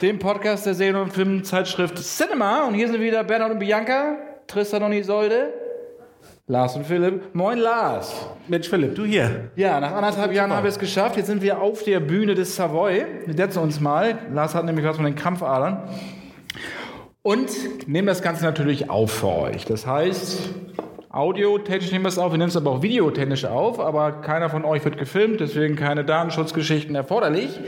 dem Podcast der Serien- und Filmzeitschrift Cinema. Und hier sind wieder Bernhard und Bianca, Tristan und Isolde, Lars und Philipp. Moin, Lars. Mensch, Philipp, du hier. Ja, nach anderthalb Jahren haben wir es geschafft. Jetzt sind wir auf der Bühne des Savoy. Wir setzen uns mal. Lars hat nämlich was von den Krampfadern. Und nehmen das Ganze natürlich auf für euch. Das heißt, audiotechnisch nehmen wir es auf, wir nehmen es aber auch videotechnisch auf, aber keiner von euch wird gefilmt, deswegen keine Datenschutzgeschichten erforderlich.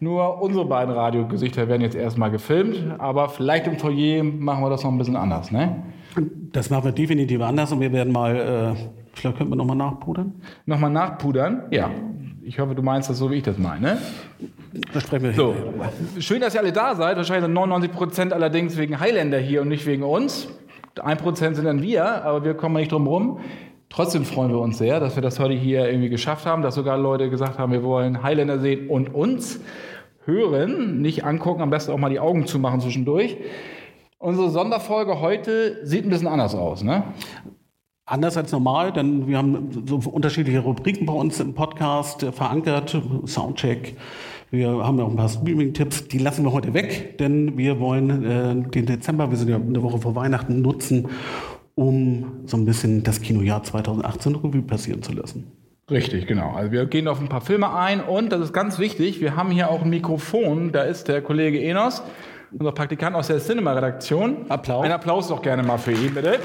Nur unsere beiden Radiogesichter werden jetzt erstmal gefilmt, aber vielleicht im Foyer machen wir das noch ein bisschen anders, ne? Das machen wir definitiv anders und wir werden mal, äh, vielleicht könnten wir nochmal nachpudern. Nochmal nachpudern? Ja. Ich hoffe, du meinst das so, wie ich das meine. Da sprechen wir So, schön, dass ihr alle da seid. Wahrscheinlich sind 99 Prozent allerdings wegen Highlander hier und nicht wegen uns. 1 Prozent sind dann wir, aber wir kommen nicht drum rum. Trotzdem freuen wir uns sehr, dass wir das heute hier irgendwie geschafft haben, dass sogar Leute gesagt haben, wir wollen Highlander sehen und uns hören, nicht angucken, am besten auch mal die Augen zumachen zwischendurch. Unsere Sonderfolge heute sieht ein bisschen anders aus, ne? Anders als normal, denn wir haben so unterschiedliche Rubriken bei uns im Podcast äh, verankert. Soundcheck. Wir haben ja auch ein paar Streaming-Tipps, die lassen wir heute weg, denn wir wollen äh, den Dezember, wir sind ja eine Woche vor Weihnachten, nutzen, um so ein bisschen das Kinojahr 2018 Revue passieren zu lassen. Richtig, genau. Also wir gehen auf ein paar Filme ein und das ist ganz wichtig, wir haben hier auch ein Mikrofon, da ist der Kollege Enos, unser Praktikant aus der Cinema-Redaktion. Applaus. Ein Applaus doch gerne mal für ihn, bitte.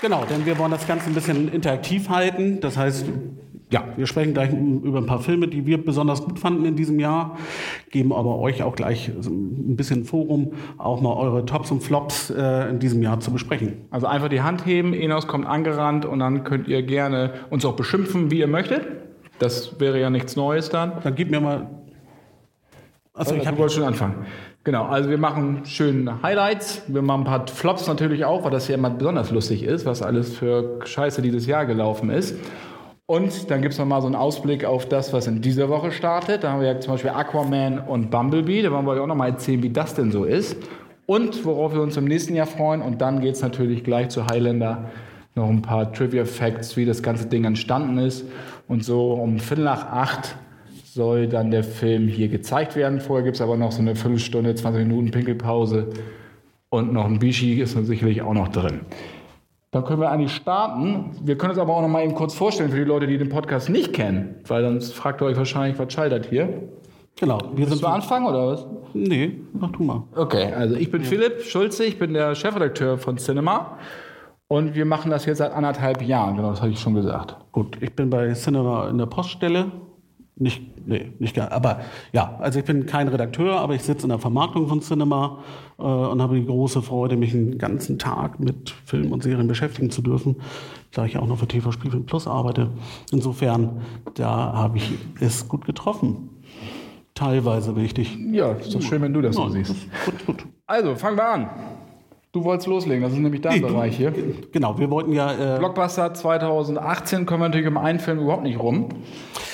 Genau, denn wir wollen das Ganze ein bisschen interaktiv halten. Das heißt, ja, wir sprechen gleich über ein paar Filme, die wir besonders gut fanden in diesem Jahr, geben aber euch auch gleich ein bisschen Forum, auch mal eure Tops und Flops äh, in diesem Jahr zu besprechen. Also einfach die Hand heben, Enos kommt angerannt und dann könnt ihr gerne uns auch beschimpfen, wie ihr möchtet. Das wäre ja nichts Neues dann. Dann gib mir mal. Also Achso, ich ich habe wollte schon anfangen. Genau, also wir machen schöne Highlights, wir machen ein paar Flops natürlich auch, weil das ja immer besonders lustig ist, was alles für Scheiße dieses Jahr gelaufen ist. Und dann gibt es nochmal so einen Ausblick auf das, was in dieser Woche startet. Da haben wir ja zum Beispiel Aquaman und Bumblebee. Da wollen wir euch auch nochmal erzählen, wie das denn so ist. Und worauf wir uns im nächsten Jahr freuen. Und dann geht es natürlich gleich zu Highlander. Noch ein paar Trivia-Facts, wie das ganze Ding entstanden ist. Und so um Viertel nach acht soll dann der Film hier gezeigt werden. Vorher gibt es aber noch so eine Viertelstunde, 20 Minuten Pinkelpause. Und noch ein Bishi ist dann sicherlich auch noch drin. Dann können wir eigentlich starten. Wir können uns aber auch noch mal eben kurz vorstellen für die Leute, die den Podcast nicht kennen, weil sonst fragt ihr euch wahrscheinlich, was schaltet hier. Genau, wir sind. du anfangen oder was? Nee, mach du mal. Okay, also ich bin Philipp Schulze, ich bin der Chefredakteur von Cinema und wir machen das jetzt seit anderthalb Jahren, genau, das habe ich schon gesagt. Gut, ich bin bei Cinema in der Poststelle. Nicht, nee, nicht gar. Aber ja, also ich bin kein Redakteur, aber ich sitze in der Vermarktung von Cinema äh, und habe die große Freude, mich einen ganzen Tag mit Filmen und Serien beschäftigen zu dürfen, da ich auch noch für TV Spielfilm Plus arbeite. Insofern, da habe ich es gut getroffen. Teilweise wichtig. Ja, ist doch schön, wenn du das so Ja, siehst. Gut, gut. Also, fangen wir an. Du wolltest loslegen, das ist nämlich dein Nee, du- Bereich hier. Genau, wir wollten ja. Äh, Blockbuster 2018 kommen wir natürlich um einen Film überhaupt nicht rum.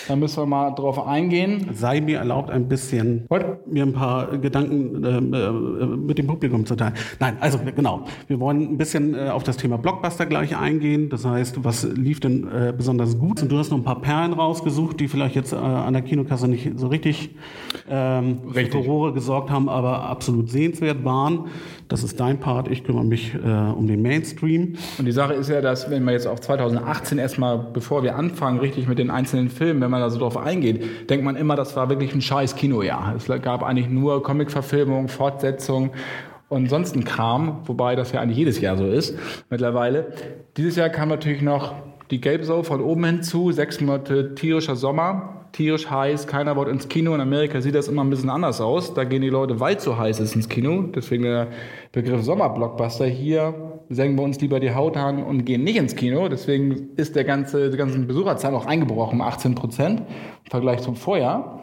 Da müssen wir mal drauf eingehen. sei mir erlaubt, ein bisschen What? mir ein paar Gedanken ähm, äh, mit dem Publikum zu teilen. Nein, also genau. Wir wollen ein bisschen äh, auf das Thema Blockbuster gleich eingehen. Das heißt, was lief denn äh, besonders gut? Und du hast noch ein paar Perlen rausgesucht, die vielleicht jetzt äh, an der Kinokasse nicht so richtig, ähm, für Richtig. Furore gesorgt haben, aber absolut sehenswert waren. Das ist dein Part. Ich kümmere mich äh, um den Mainstream. Und die Sache ist ja, dass wenn wir jetzt auf 2018 erstmal, bevor wir anfangen, richtig mit den einzelnen Filmen, wenn man da so drauf eingeht, denkt man immer, das war wirklich ein scheiß Kinojahr. Es gab eigentlich nur Comic-Verfilmungen, Fortsetzungen und sonst ein Kram, wobei das ja eigentlich jedes Jahr so ist mittlerweile. Dieses Jahr kam natürlich noch die Gelbsau von oben hinzu, sechs Monate tierischer Sommer, tierisch heiß, keiner wollte ins Kino. In Amerika sieht das immer ein bisschen anders aus. Da gehen die Leute, weil es so heiß ist, ins Kino. Deswegen der Begriff Sommerblockbuster. Hier senken wir uns lieber die Haut an und gehen nicht ins Kino. Deswegen ist der ganze, die ganzen Besucherzahl auch eingebrochen um 18 Prozent im Vergleich zum Vorjahr.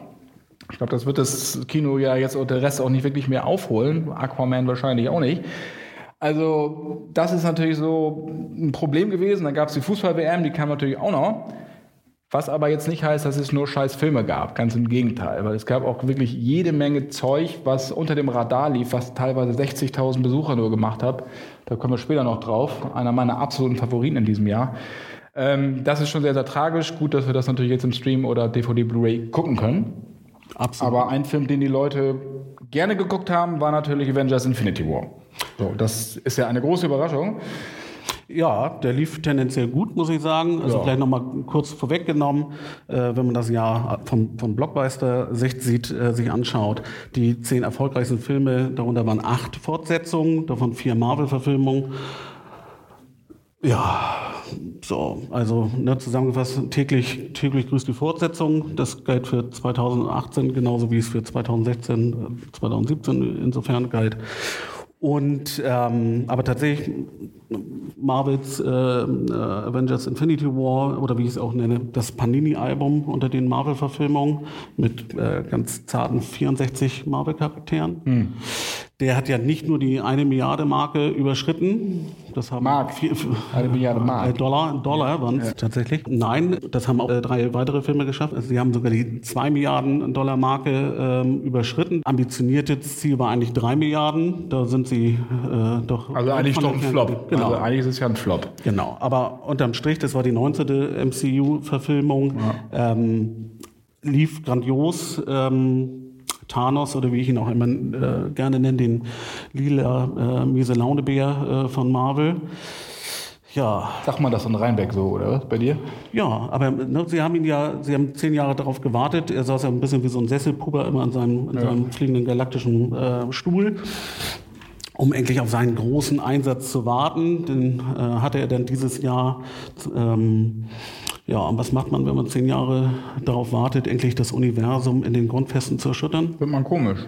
Ich glaube, das wird das Kino ja jetzt und der Rest auch nicht wirklich mehr aufholen. Aquaman wahrscheinlich auch nicht. Also, das ist natürlich so ein Problem gewesen. Dann gab es die Fußball-WM, die kam natürlich auch noch. Was aber jetzt nicht heißt, dass es nur scheiß Filme gab. Ganz im Gegenteil. Weil es gab auch wirklich jede Menge Zeug, was unter dem Radar lief, was teilweise 60.000 Besucher nur gemacht hat. Da kommen wir später noch drauf. Einer meiner absoluten Favoriten in diesem Jahr. Ähm, das ist schon sehr, sehr tragisch. Gut, dass wir das natürlich jetzt im Stream oder DVD Blu-ray gucken können. Absolut. Aber ein Film, den die Leute gerne geguckt haben, war natürlich Avengers Infinity War. So, das ist ja eine große Überraschung. Ja, der lief tendenziell gut, muss ich sagen. Also ja. vielleicht nochmal kurz vorweggenommen, äh, wenn man das Jahr vom, vom Blockbuster-Sicht sieht, äh, sich anschaut. Die zehn erfolgreichsten Filme, darunter waren acht Fortsetzungen, davon vier Marvel-Verfilmungen. Ja, so, also ne, zusammengefasst, täglich, täglich grüßt die Fortsetzung. Das galt für 2018 genauso wie es für 2016, 2017 insofern galt. Und ähm, aber tatsächlich Marvels äh, äh, Avengers Infinity War oder wie ich es auch nenne, das Panini-Album unter den Marvel-Verfilmungen mit äh, ganz zarten 64 Marvel-Charakteren. Hm. Der hat ja nicht nur die eine Milliarde Marke überschritten. Das haben Mark. Vier, eine Milliarde äh, Mark. Dollar, Dollar waren es ja. tatsächlich. Nein, das haben auch äh, drei weitere Filme geschafft. Also sie haben sogar die zwei Milliarden Dollar Marke ähm, überschritten. Ambitioniertes Ziel war eigentlich drei Milliarden. Da sind sie äh, doch. Also eigentlich doch ein Flop. Genau. Also eigentlich ist es ja ein Flop. Genau. Aber unterm Strich, das war die 19. MCU-Verfilmung. Ja. Ähm, lief grandios. Ähm, Thanos oder wie ich ihn auch immer äh, gerne nenne, den lila äh, miese Launebär äh, von Marvel. Ja. Sag mal das in Rheinbeck so, oder was, bei dir? Ja, aber ne, Sie haben ihn ja, Sie haben zehn Jahre darauf gewartet. Er saß ja ein bisschen wie so ein Sesselpuber immer an seinem, in ja. seinem fliegenden galaktischen äh, Stuhl um endlich auf seinen großen Einsatz zu warten. Den äh, hatte er dann dieses Jahr ähm, ja, und was macht man, wenn man zehn Jahre darauf wartet, endlich das Universum in den Grundfesten zu erschüttern? Wird man komisch.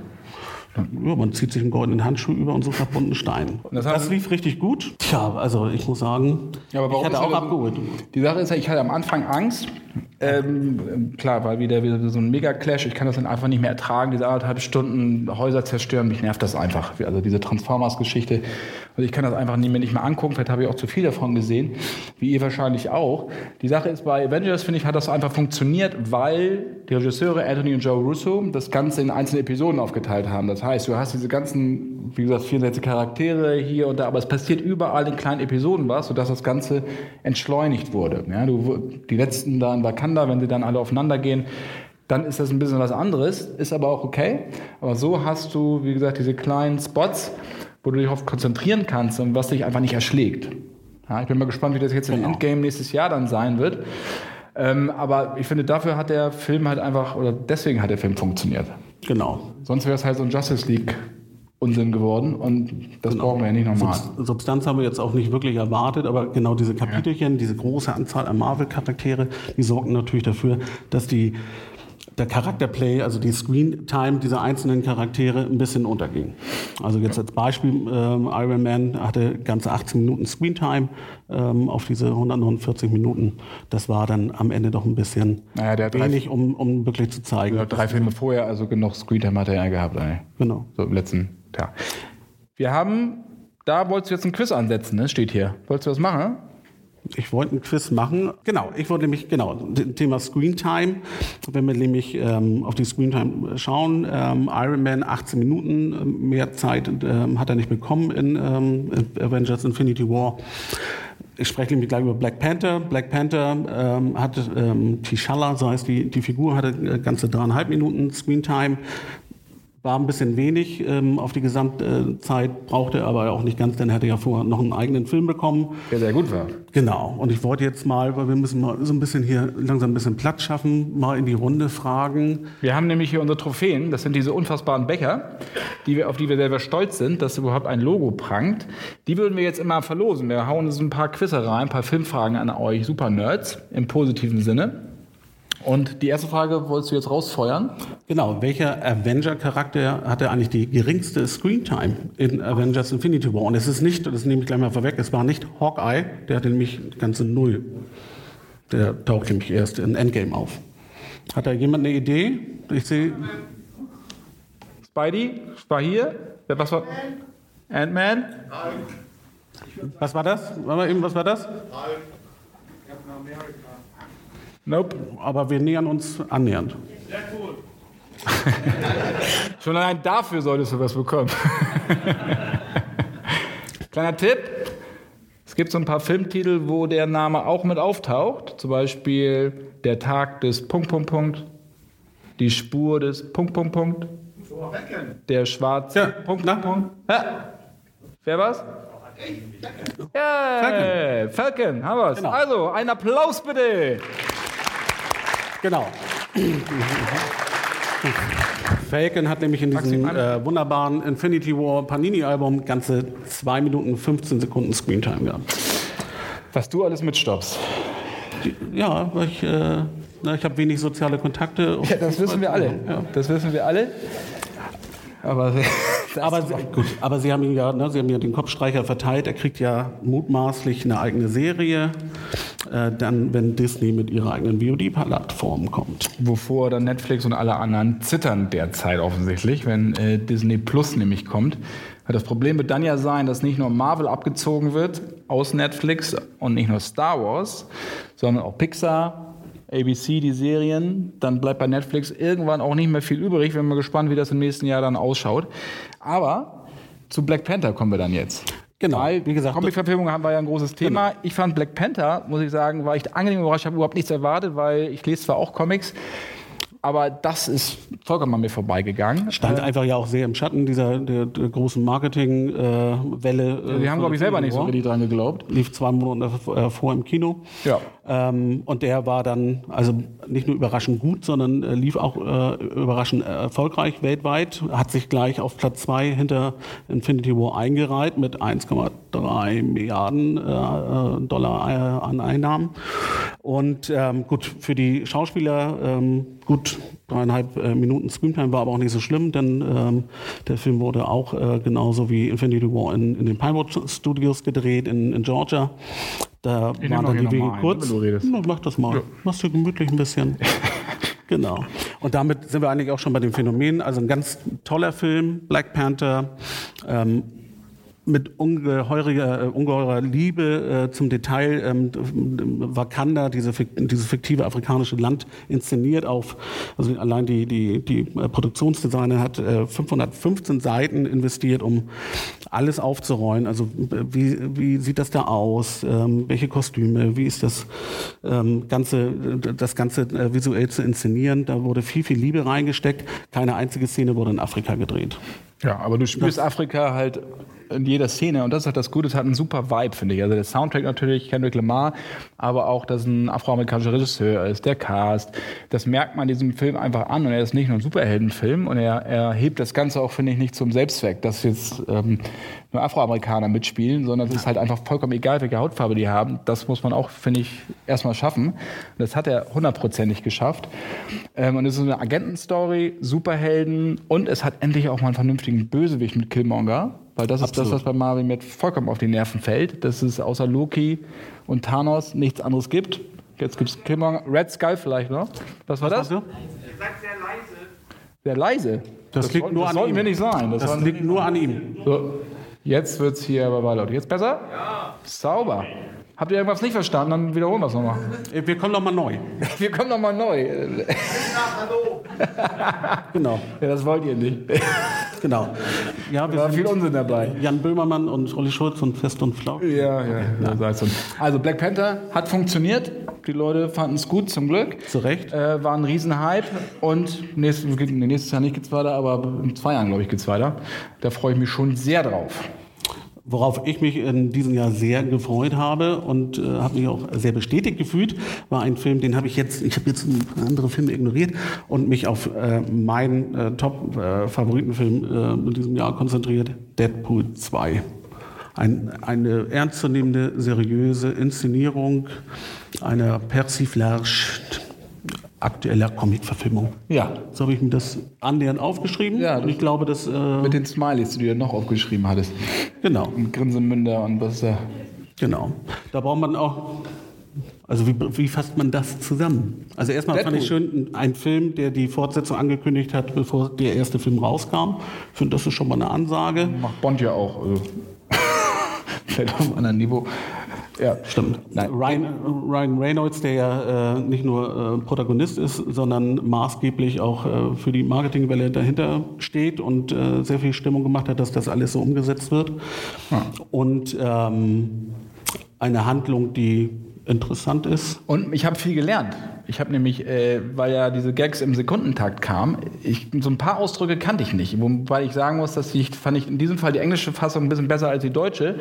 Ja, man zieht sich einen goldenen Handschuh über und sucht nach bunten Steinen. Das, das, lief richtig gut. Tja, also ich muss sagen, ja, aber ich hatte auch abgeholt. Die Sache ist ja, ich hatte am Anfang Angst. Ähm, klar, weil wieder, wieder so ein Mega-Clash. Ich kann das dann einfach nicht mehr ertragen, diese anderthalb Stunden Häuser zerstören. Mich nervt das einfach. Also diese Transformers-Geschichte. Also ich kann das einfach nicht mehr, nicht mehr angucken. Vielleicht habe ich auch zu viel davon gesehen, wie ihr wahrscheinlich auch. Die Sache ist, bei Avengers, finde ich, hat das einfach funktioniert, weil die Regisseure Anthony und Joe Russo das Ganze in einzelne Episoden aufgeteilt haben. Das heißt, du hast diese ganzen, wie gesagt, 64 Charaktere hier und da, aber es passiert überall in kleinen Episoden was, sodass das Ganze entschleunigt wurde. Ja, du, die letzten da in Wakanda, wenn sie dann alle aufeinander gehen, dann ist das ein bisschen was anderes, ist aber auch okay. Aber so hast du, wie gesagt, diese kleinen Spots, wo du dich darauf konzentrieren kannst und was dich einfach nicht erschlägt. Ja, ich bin mal gespannt, wie das jetzt im genau. Endgame nächstes Jahr dann sein wird. Ähm, aber ich finde, dafür hat der Film halt einfach, oder deswegen hat der Film funktioniert. Genau. Sonst wäre es halt so ein Justice League Unsinn geworden und das genau. brauchen wir ja nicht nochmal. Substanz haben wir jetzt auch nicht wirklich erwartet, aber genau diese Kapitelchen, ja. diese große Anzahl an Marvel-Charaktere, die sorgen natürlich dafür, dass die der Charakterplay, also die Screen Time dieser einzelnen Charaktere ein bisschen unterging. Also jetzt als Beispiel, ähm, Iron Man hatte ganze 18 Minuten Screen Time ähm, auf diese 149 Minuten. Das war dann am Ende doch ein bisschen naja, wenig, um, um wirklich zu zeigen. Ja, drei Filme vorher, also genug Screen Time hat er ja gehabt. Ey. Genau. So im letzten Tag. Wir haben, da wolltest du jetzt ein Quiz ansetzen, ne? steht hier. Wolltest du das machen? Ich wollte ein Quiz machen. Genau, ich wollte nämlich, genau, Thema Screentime. Wenn wir nämlich ähm, auf die Screentime schauen, ähm, Iron Man 18 Minuten, ähm, mehr Zeit ähm, hat er nicht bekommen in ähm, Avengers Infinity War. Ich spreche nämlich gleich über Black Panther. Black Panther ähm, hatte ähm, T'Challa, so heißt die, die Figur, hatte äh, ganze dreieinhalb Minuten Screentime war ein bisschen wenig ähm, auf die Gesamtzeit, brauchte aber auch nicht ganz, denn er hätte ja vorher noch einen eigenen Film bekommen. Der sehr gut war. Genau. Und ich wollte jetzt mal, weil wir müssen mal so ein bisschen hier langsam ein bisschen Platz schaffen, mal in die Runde fragen. Wir haben nämlich hier unsere Trophäen. Das sind diese unfassbaren Becher, die wir, auf die wir selber stolz sind, dass überhaupt ein Logo prangt. Die würden wir jetzt immer verlosen. Wir hauen uns ein paar Quizze rein, ein paar Filmfragen an euch, super Nerds, im positiven Sinne. Und die erste Frage wolltest du jetzt rausfeuern? Genau, welcher Avenger-Charakter hatte eigentlich die geringste Screentime in Avengers Infinity War? Und es ist nicht, das nehme ich gleich mal vorweg, es war nicht Hawkeye, der hatte nämlich ganze Null. Der taucht nämlich erst in Endgame auf. Hat da jemand eine Idee? Ich sehe. Spidey war hier. Wer- Was war? Ant-Man? Was war das? Mal eben, was war das? Nope. Aber wir nähern uns annähernd. Schon allein dafür solltest du was bekommen. Kleiner Tipp. Es gibt so ein paar Filmtitel, wo der Name auch mit auftaucht. Zum Beispiel Der Tag des Punkt, Punkt, Punkt. Die Spur des Punkt, Punkt, Punkt. Der schwarze Ja, Punkt, na? Punkt, Punkt. Ja. Wer war's? Ja, Falcon. Falcon, haben wir's. Genau. Also, ein Applaus bitte. Genau. Falcon hat nämlich in diesem äh, wunderbaren Infinity War Panini-Album ganze 2 Minuten 15 Sekunden Screentime gehabt. Was du alles mitstoppst. Ja, weil ich, äh, na, ich habe wenig soziale Kontakte. Ja, das wissen wir alle. Ja. Das wissen wir alle. Aber Aber sie, gut, aber sie haben ihn ja, ne, sie haben ja den Kopfstreicher verteilt. Er kriegt ja mutmaßlich eine eigene Serie, äh, dann, wenn Disney mit ihrer eigenen VOD-Plattform kommt. wovor dann Netflix und alle anderen zittern derzeit offensichtlich, wenn äh, Disney Plus nämlich kommt. Das Problem wird dann ja sein, dass nicht nur Marvel abgezogen wird aus Netflix und nicht nur Star Wars, sondern auch Pixar, ABC, die Serien. Dann bleibt bei Netflix irgendwann auch nicht mehr viel übrig. Wir sind mal gespannt, wie das im nächsten Jahr dann ausschaut. Aber zu Black Panther kommen wir dann jetzt. Genau, Weil, wie gesagt, Comic-Verfilmung haben wir ja ein großes Thema. Ich fand Black Panther, muss ich sagen, war echt angenehm überrascht. Ich habe überhaupt nichts erwartet, weil ich lese zwar auch Comics, aber das ist vollkommen an mir vorbeigegangen. Stand einfach ja auch sehr im Schatten dieser der, der großen Marketing-Welle. Äh, Wir haben, glaube ich, selber nicht so richtig dran geglaubt. Lief zwei Monate äh, vor im Kino. Ja. Ähm, und der war dann also nicht nur überraschend gut, sondern äh, lief auch äh, überraschend erfolgreich weltweit. Hat sich gleich auf Platz zwei hinter Infinity War eingereiht mit 1,3 Milliarden äh, äh, Dollar äh, an Einnahmen. Und ähm, gut, für die Schauspieler ähm, gut dreieinhalb äh, Minuten Screamtime war aber auch nicht so schlimm, denn ähm, der Film wurde auch äh, genauso wie Infinity War in, in den Pinewood Studios gedreht in, in Georgia. Da Ich waren dann die Wege ein, kurz. redest. Na, mach das mal. Machst du gemütlich ein bisschen. genau. Und damit sind wir eigentlich auch schon bei dem Phänomen. Also ein ganz toller Film, Black Panther. Ähm, mit ungeheurer, äh, ungeheurer Liebe äh, zum Detail ähm, Wakanda, diese, dieses fiktive afrikanische Land, inszeniert auf, also allein die, die, die äh, Produktionsdesigner hat äh, 515 Seiten investiert, um alles aufzurollen. Also äh, wie, wie sieht das da aus? Ähm, welche Kostüme? Wie ist das ähm, Ganze, das Ganze äh, visuell zu inszenieren? Da wurde viel, viel Liebe reingesteckt. Keine einzige Szene wurde in Afrika gedreht. Ja, aber du spürst Afrika halt in jeder Szene und das ist halt das Gute, es hat einen super Vibe, finde ich. Also der Soundtrack natürlich, Kendrick Lamar, aber auch, dass ein afroamerikanischer Regisseur ist, der Cast, das merkt man diesem Film einfach an und er ist nicht nur ein Superheldenfilm und er, er hebt das Ganze auch, finde ich, nicht zum Selbstzweck, dass jetzt ähm, nur Afroamerikaner mitspielen, sondern es ist halt einfach vollkommen egal, welche Hautfarbe die haben. Das muss man auch, finde ich, erstmal schaffen. Und das hat er hundertprozentig geschafft. Ähm, und es ist eine Agentenstory, Superhelden und es hat endlich auch mal einen vernünftigen Bösewicht mit Killmonger. Weil das ist Absolut. das, was bei Marvel mir vollkommen auf die Nerven fällt, dass es außer Loki und Thanos nichts anderes gibt. Jetzt gibt es Killmonger, Red Skull vielleicht noch. Was war das? Also, Sehr leise. Das liegt soll- nur das an sollten ihm. wir nicht sein. Das, das sollten- liegt nur an ihm. so, jetzt wird es hier aber laut. Jetzt besser? Ja. Sauber. Habt ihr irgendwas nicht verstanden? Dann wiederholen wir es nochmal. Äh, Wir kommen noch mal neu. Wir kommen nochmal neu. Genau, Ja, das wollt ihr nicht. genau. Ja, wir Da war viel Unsinn dabei. Jan Böhmermann und Olli Schulz und Fest und Flau. Ja, ja, ja. Also Black Panther hat funktioniert. Die Leute fanden es gut, zum Glück. Zu Recht. Äh, war ein Riesenhype. Und nächstes, nächstes Jahr nicht geht's weiter, aber in zwei Jahren, glaube ich, geht's weiter. Da freue ich mich schon sehr drauf. Worauf ich mich in diesem Jahr sehr gefreut habe und äh, habe mich auch sehr bestätigt gefühlt, war ein Film, den habe ich jetzt, ich habe jetzt andere Filme ignoriert und mich auf äh, meinen äh, Top-Favoritenfilm äh, in diesem Jahr konzentriert, Deadpool 2. Ein, eine ernstzunehmende, seriöse Inszenierung einer Persiflage aktueller Comic-Verfilmung. Ja. So habe ich mir das annähernd aufgeschrieben Ja, und ich glaube, dass... Äh, Mit den Smileys, die du dir noch aufgeschrieben hattest. genau. Und Grinsemünder und was da? Genau. Da braucht man auch Also wie, wie fasst man das zusammen? Also erstmal fand ich schön, ein Film, der die Fortsetzung angekündigt hat, bevor der erste Film rauskam. Ich finde, das ist schon mal eine Ansage. Macht Bond ja auch. Also. Vielleicht auf einem anderen Niveau. Ja, stimmt. Nein. Ryan, Ryan Reynolds, der ja äh, nicht nur äh, Protagonist ist, sondern maßgeblich auch äh, für die Marketingwelle dahinter steht und äh, sehr viel Stimmung gemacht hat, dass das alles so umgesetzt wird. Ja. Und ähm, eine Handlung, die interessant ist. Und ich habe viel gelernt. Ich habe nämlich, äh, weil ja diese Gags im Sekundentakt kamen, ich, so ein paar Ausdrücke kannte ich nicht. Wobei ich sagen muss, dass ich, fand ich in diesem Fall die englische Fassung ein bisschen besser als die deutsche.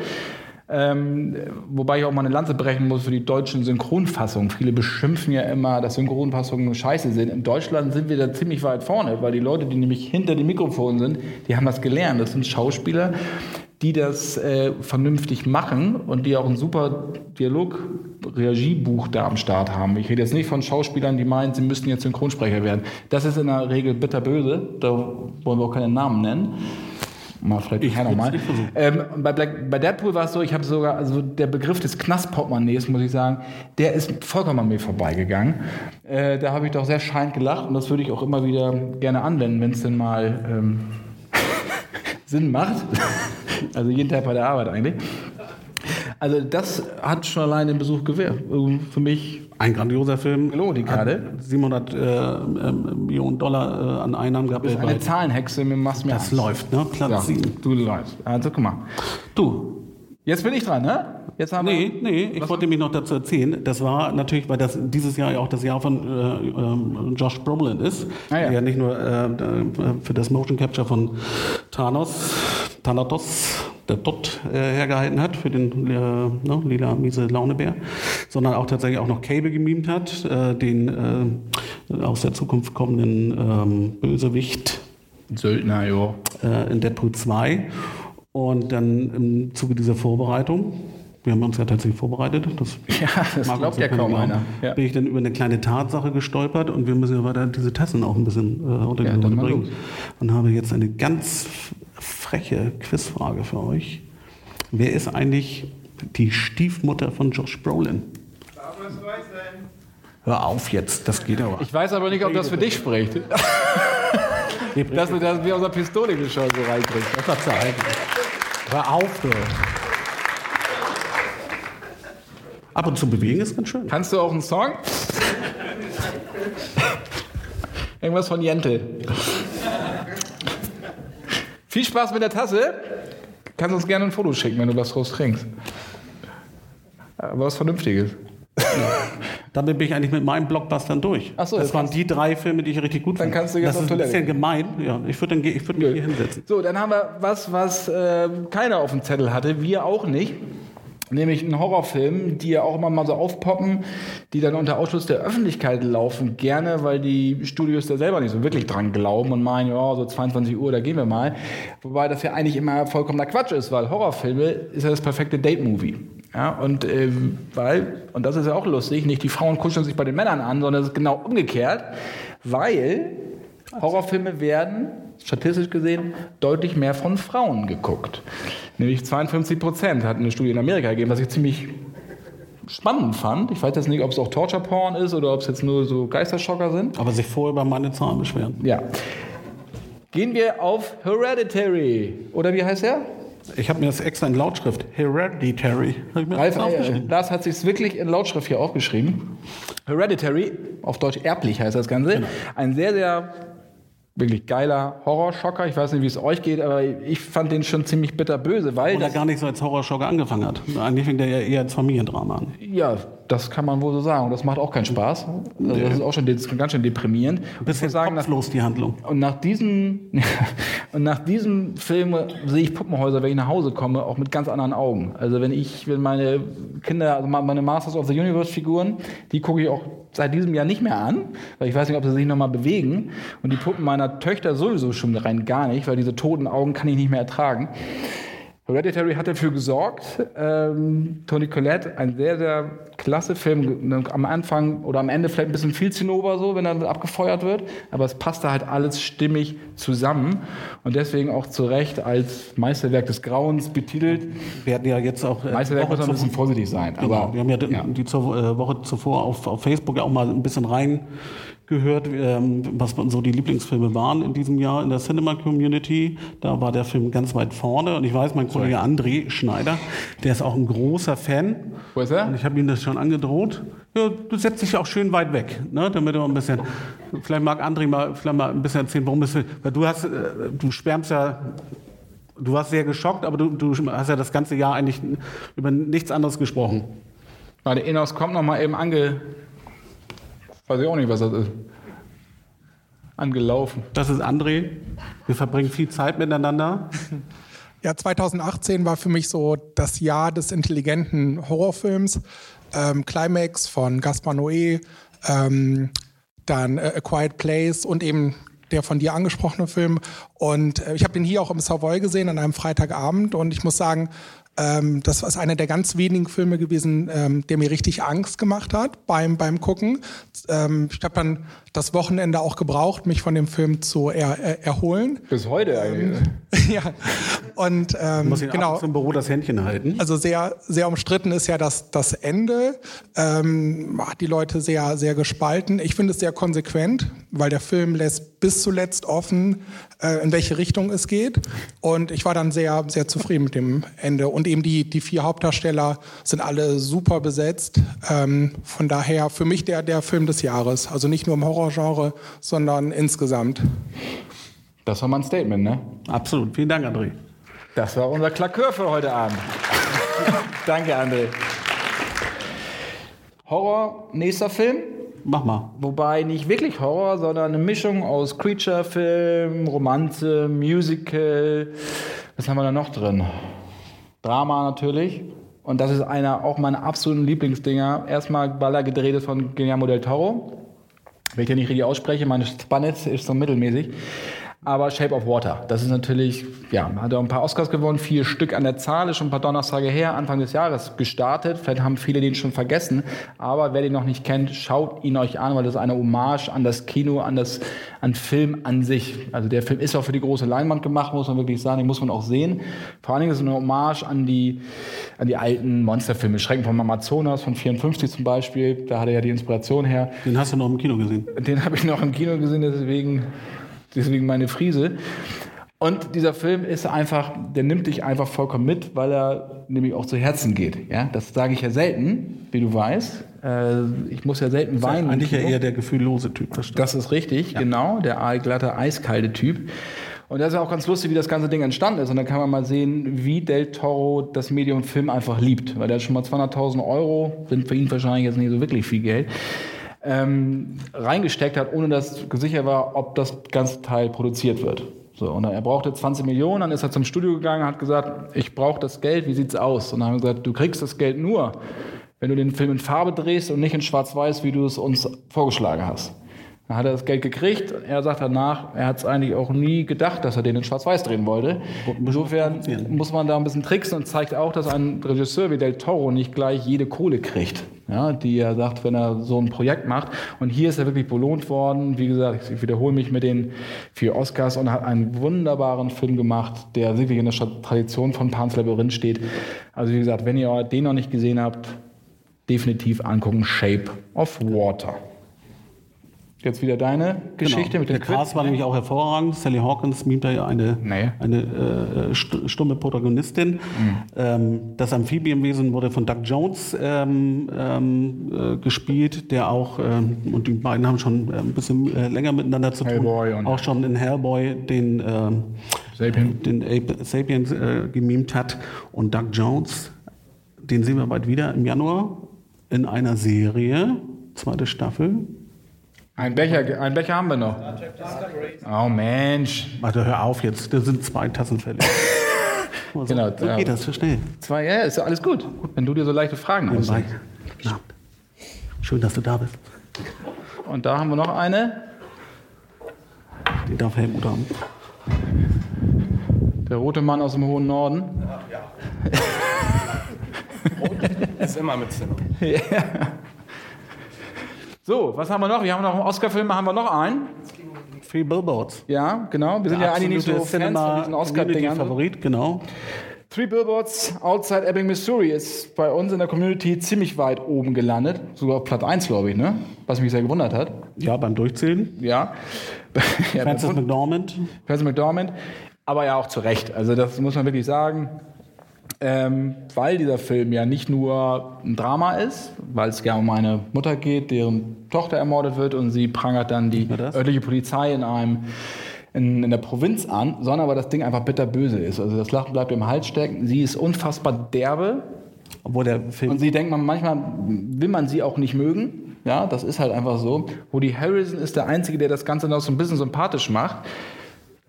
Ähm, wobei ich auch mal eine Lanze brechen muss für die deutschen Synchronfassungen. Viele beschimpfen ja immer, dass Synchronfassungen scheiße sind. In Deutschland sind wir da ziemlich weit vorne, weil die Leute, die nämlich hinter dem Mikrofon sind, die haben das gelernt. Das sind Schauspieler, die das äh, vernünftig machen und die auch ein super Dialog-Regiebuch da am Start haben. Ich rede jetzt nicht von Schauspielern, die meinen, sie müssten jetzt Synchronsprecher werden. Das ist in der Regel bitterböse. Da wollen wir auch keine Namen nennen mal vielleicht ich nochmal. Ähm, bei, Black, bei Deadpool war es so, ich habe sogar, also der Begriff des Knastportemonnaies, muss ich sagen, der ist vollkommen an mir vorbeigegangen. Äh, da habe ich doch sehr scheinend gelacht und das würde ich auch immer wieder gerne anwenden, wenn es denn mal ähm, Sinn macht. also jeden Tag bei der Arbeit eigentlich. Also das hat schon allein den Besuch gewährt. Für mich ein grandioser Film. Hallo, die Karte. 700 äh, äh, Millionen Dollar äh, an Einnahmen gehabt. Du bist eine Zahlenhexe, mir machst mir Das Angst. läuft, ne? Platz ja, 7. Du läufst. Also guck mal. Du, jetzt bin ich dran, ne? Jetzt haben nee, wir, nee, ich wollte mich noch dazu erzählen. Das war natürlich, weil das dieses Jahr ja auch das Jahr von äh, äh, Josh Brolin ist, ah, ja. der ja nicht nur äh, für das Motion Capture von Thanos, Thanatos der Dot äh, hergehalten hat für den äh, ne, lila miese Launebär, sondern auch tatsächlich auch noch Cable gemimt hat, äh, den äh, aus der Zukunft kommenden ähm, Bösewicht. Söldner, ja. Äh, in Deadpool 2. Und dann im Zuge dieser Vorbereitung wir haben uns ja tatsächlich vorbereitet. Das, ja, das glaubt ja kaum einer. Ja. Bin ich dann über eine kleine Tatsache gestolpert und wir müssen ja weiter diese Tassen auch ein bisschen äh, unter die ja, bringen. Und habe jetzt eine ganz freche Quizfrage für euch. Wer ist eigentlich die Stiefmutter von Josh Brolin? Hör auf jetzt, das geht aber. Ich weiß aber nicht, ob das für dich spricht. Dass du das wie aus der Pistole geschossen reinkriegst. Das zu Hör auf, du. Ab und zu bewegen ist ganz schön. Kannst du auch einen Song? Irgendwas von Jentel. Viel Spaß mit der Tasse. Kannst uns gerne ein Foto schicken, wenn du was draus trinkst. Aber was Vernünftiges. Damit bin ich eigentlich mit meinen Blockbustern durch. Ach so, das waren die drei Filme, die ich richtig gut fand. Dann kannst du jetzt das auf Toilette. Das ist ein bisschen gemein. Ja, ich würde würd mich hier hinsetzen. So, dann haben wir was, was äh, keiner auf dem Zettel hatte. Wir auch nicht. Nämlich einen Horrorfilm, die ja auch immer mal so aufpoppen, die dann unter Ausschluss der Öffentlichkeit laufen, gerne, weil die Studios da selber nicht so wirklich dran glauben und meinen, ja, so 22 Uhr, da gehen wir mal. Wobei das ja eigentlich immer vollkommener Quatsch ist, weil Horrorfilme ist ja das perfekte Date-Movie. Ja, und äh, weil, und das ist ja auch lustig, nicht die Frauen kuscheln sich bei den Männern an, sondern es ist genau umgekehrt, weil Horrorfilme werden statistisch gesehen deutlich mehr von Frauen geguckt. Nämlich 52 Prozent hat eine Studie in Amerika gegeben, was ich ziemlich spannend fand. Ich weiß jetzt nicht, ob es auch Torture Porn ist oder ob es jetzt nur so Geisterschocker sind. Aber sich vorher über meine Zahlen beschweren. Ja. Gehen wir auf Hereditary. Oder wie heißt er? Ich habe mir das extra in Lautschrift. Hereditary. Ralf, äh, Lars hat sich wirklich in Lautschrift hier aufgeschrieben. Hereditary, auf Deutsch erblich heißt das Ganze. Genau. Ein sehr, sehr wirklich geiler Horrorschocker. Ich weiß nicht, wie es euch geht, aber ich fand den schon ziemlich bitterböse, weil. Oder gar nicht so als Horrorschocker angefangen hat. Eigentlich fängt er ja eher als Familiendrama an. Ja, das kann man wohl so sagen. Und das macht auch keinen Spaß. Also das ist auch schon ganz schön deprimierend. Ein bisschen sagen, kopflos, die Handlung. Und nach diesem, und nach diesem Film sehe ich Puppenhäuser, wenn ich nach Hause komme, auch mit ganz anderen Augen. Also wenn ich, wenn meine Kinder, also meine Masters of the Universe Figuren, die gucke ich auch seit diesem Jahr nicht mehr an, weil ich weiß nicht, ob sie sich nochmal bewegen. Und die Puppen meiner Töchter sowieso schon rein gar nicht, weil diese toten Augen kann ich nicht mehr ertragen. Hereditary hat dafür gesorgt. Ähm, Tony Collette, ein sehr, sehr klasse Film. Am Anfang oder am Ende vielleicht ein bisschen viel Zinnober so, wenn er abgefeuert wird. Aber es passte halt alles stimmig zusammen. Und deswegen auch zu Recht als Meisterwerk des Grauens betitelt. Wir hatten ja jetzt auch. Äh, Meisterwerk muss ein bisschen vorsichtig sein. Genau. Aber wir haben ja, ja. die äh, Woche zuvor auf, auf Facebook ja auch mal ein bisschen rein gehört, ähm, was so die Lieblingsfilme waren in diesem Jahr in der Cinema Community. Da war der Film ganz weit vorne. Und ich weiß, mein Kollege André Schneider, der ist auch ein großer Fan. Wo ist er? Und ich habe ihm das schon angedroht. Ja, du setzt dich auch schön weit weg, ne, damit du ein bisschen. Vielleicht mag André mal, vielleicht mal ein bisschen erzählen, warum bist du. Weil du hast, äh, du schwärmst ja Du warst sehr geschockt, aber du, du, hast ja das ganze Jahr eigentlich über nichts anderes gesprochen. Warte, Enos kommt noch mal eben ange, Weiß ich auch nicht, was das ist. Angelaufen. Das ist André. Wir verbringen viel Zeit miteinander. Ja, 2018 war für mich so das Jahr des intelligenten Horrorfilms. Ähm, Climax von Gaspar Noé, ähm, dann äh, A Quiet Place und eben der von dir angesprochene Film. Und äh, ich habe den hier auch im Savoy gesehen an einem Freitagabend und ich muss sagen, ähm, das ist einer der ganz wenigen Filme gewesen, ähm, der mir richtig Angst gemacht hat beim, beim Gucken. Ähm, ich habe dann das Wochenende auch gebraucht, mich von dem Film zu er, er, erholen. Bis heute eigentlich. ja. Und ähm, muss ihn genau. im Büro das Händchen halten. Also sehr, sehr umstritten ist ja das, das Ende. Ähm, hat die Leute sehr, sehr gespalten. Ich finde es sehr konsequent, weil der Film lässt bis zuletzt offen, äh, in welche Richtung es geht. Und ich war dann sehr, sehr zufrieden mit dem Ende. Und eben die, die vier Hauptdarsteller sind alle super besetzt. Ähm, von daher für mich der, der Film des Jahres. Also nicht nur im Horrorgenre, sondern insgesamt. Das war mal ein Statement, ne? Absolut. Vielen Dank, André. Das war unser Klakör für heute Abend. Danke, André. Horror, nächster Film. Mach mal. Wobei nicht wirklich Horror, sondern eine Mischung aus Creature-Film, Romanze, Musical. Was haben wir da noch drin? Drama natürlich. Und das ist einer auch meiner absoluten Lieblingsdinger. Erstmal, weil er gedreht ist von Guillermo del Toro. Wenn ich den nicht richtig ausspreche, meine Spanne ist so mittelmäßig. Aber Shape of Water, das ist natürlich, ja, hat auch ein paar Oscars gewonnen, vier Stück an der Zahl, ist schon ein paar Donnerstage her, Anfang des Jahres gestartet. Vielleicht haben viele den schon vergessen. Aber wer den noch nicht kennt, schaut ihn euch an, weil das ist eine Hommage an das Kino, an das, an Film an sich. Also der Film ist auch für die große Leinwand gemacht, muss man wirklich sagen, den muss man auch sehen. Vor allen Dingen ist es eine Hommage an die, an die alten Monsterfilme. Schrecken vom Amazonas von 54 zum Beispiel. Da hat er ja die Inspiration her. Den hast du noch im Kino gesehen? Den habe ich noch im Kino gesehen, deswegen deswegen meine Friese. Und dieser Film ist einfach, der nimmt dich einfach vollkommen mit, weil er nämlich auch zu Herzen geht. Ja, das sage ich ja selten, wie du weißt. Äh, ich muss ja selten weinen. Eigentlich ja eher der gefühllose Typ. Das, das ist richtig, ja. genau, der glatte, eiskalte Typ. Und das ist auch ganz lustig, wie das ganze Ding entstanden ist. Und dann kann man mal sehen, wie Del Toro das Medium Film einfach liebt. Weil der hat schon mal 200.000 Euro, sind für ihn wahrscheinlich jetzt nicht so wirklich viel Geld, ähm, reingesteckt hat, ohne dass sicher war, ob das ganze Teil produziert wird. So, und er brauchte 20 Millionen, dann ist er zum Studio gegangen und hat gesagt, ich brauche das Geld, wie sieht's aus? Und dann haben wir gesagt, du kriegst das Geld nur, wenn du den Film in Farbe drehst und nicht in Schwarz-Weiß, wie du es uns vorgeschlagen hast. Dann hat er das Geld gekriegt. Er sagt danach, er hat es eigentlich auch nie gedacht, dass er den in Schwarz-Weiß drehen wollte. Insofern muss man da ein bisschen tricksen und zeigt auch, dass ein Regisseur wie Del Toro nicht gleich jede Kohle kriegt, ja, die er sagt, wenn er so ein Projekt macht. Und hier ist er wirklich belohnt worden. Wie gesagt, ich wiederhole mich mit den vier Oscars und hat einen wunderbaren Film gemacht, der wirklich in der Tradition von Pan's Labyrinth steht. Also wie gesagt, wenn ihr den noch nicht gesehen habt, definitiv angucken. Shape of Water. Jetzt wieder deine Geschichte genau. mit dem Der Cast war nämlich auch hervorragend. Sally Hawkins mimt da ja eine, nee. eine äh, stumme Protagonistin. Mhm. Ähm, das Amphibienwesen wurde von Doug Jones ähm, ähm, äh, gespielt, der auch, ähm, und die beiden haben schon äh, ein bisschen äh, länger miteinander zu tun, auch schon in Hellboy den, ähm, Sapien, den Ape, Sapien äh, gemimt hat. Und Doug Jones, den sehen wir bald wieder im Januar in einer Serie, zweite Staffel ein Becher, ein Becher haben wir noch. Oh Mensch. Warte, hör auf jetzt. Das sind zwei Tassen fällig. so, genau. So geht das so schnell. Zwei, ja, ist ja alles gut. Wenn du dir so leichte Fragen hast. Schön, dass du da bist. Und da haben wir noch eine. Die darf Helmut haben. Der rote Mann aus dem hohen Norden. Ist immer mit Cinema. So, was haben wir noch? Wir haben noch einen Oscar-Film, haben wir noch einen. Three Billboards. Ja, genau. Wir sind ja eigentlich nicht so Fans von diesen Oscar-Dingern. Favorit, genau. Three Billboards Outside Ebbing, Missouri ist bei uns in der Community ziemlich weit oben gelandet. Sogar auf Platz 1, glaube ich, ne? Was mich sehr gewundert hat. Ja, beim Durchzählen. Ja. ja Francis McDormand. Francis McDormand. Aber ja auch zu Recht. Also das muss man wirklich sagen. Ähm, weil dieser Film ja nicht nur ein Drama ist, weil es ja um eine Mutter geht, deren Tochter ermordet wird und sie prangert dann die örtliche Polizei in einem in, in der Provinz an, sondern weil das Ding einfach bitterböse ist. Also das Lachen bleibt im Hals stecken. Sie ist unfassbar derbe, Obwohl der Film. und sie denkt man, manchmal will man sie auch nicht mögen. Ja, das ist halt einfach so. Woody Harrison ist der Einzige, der das Ganze noch so ein bisschen sympathisch macht.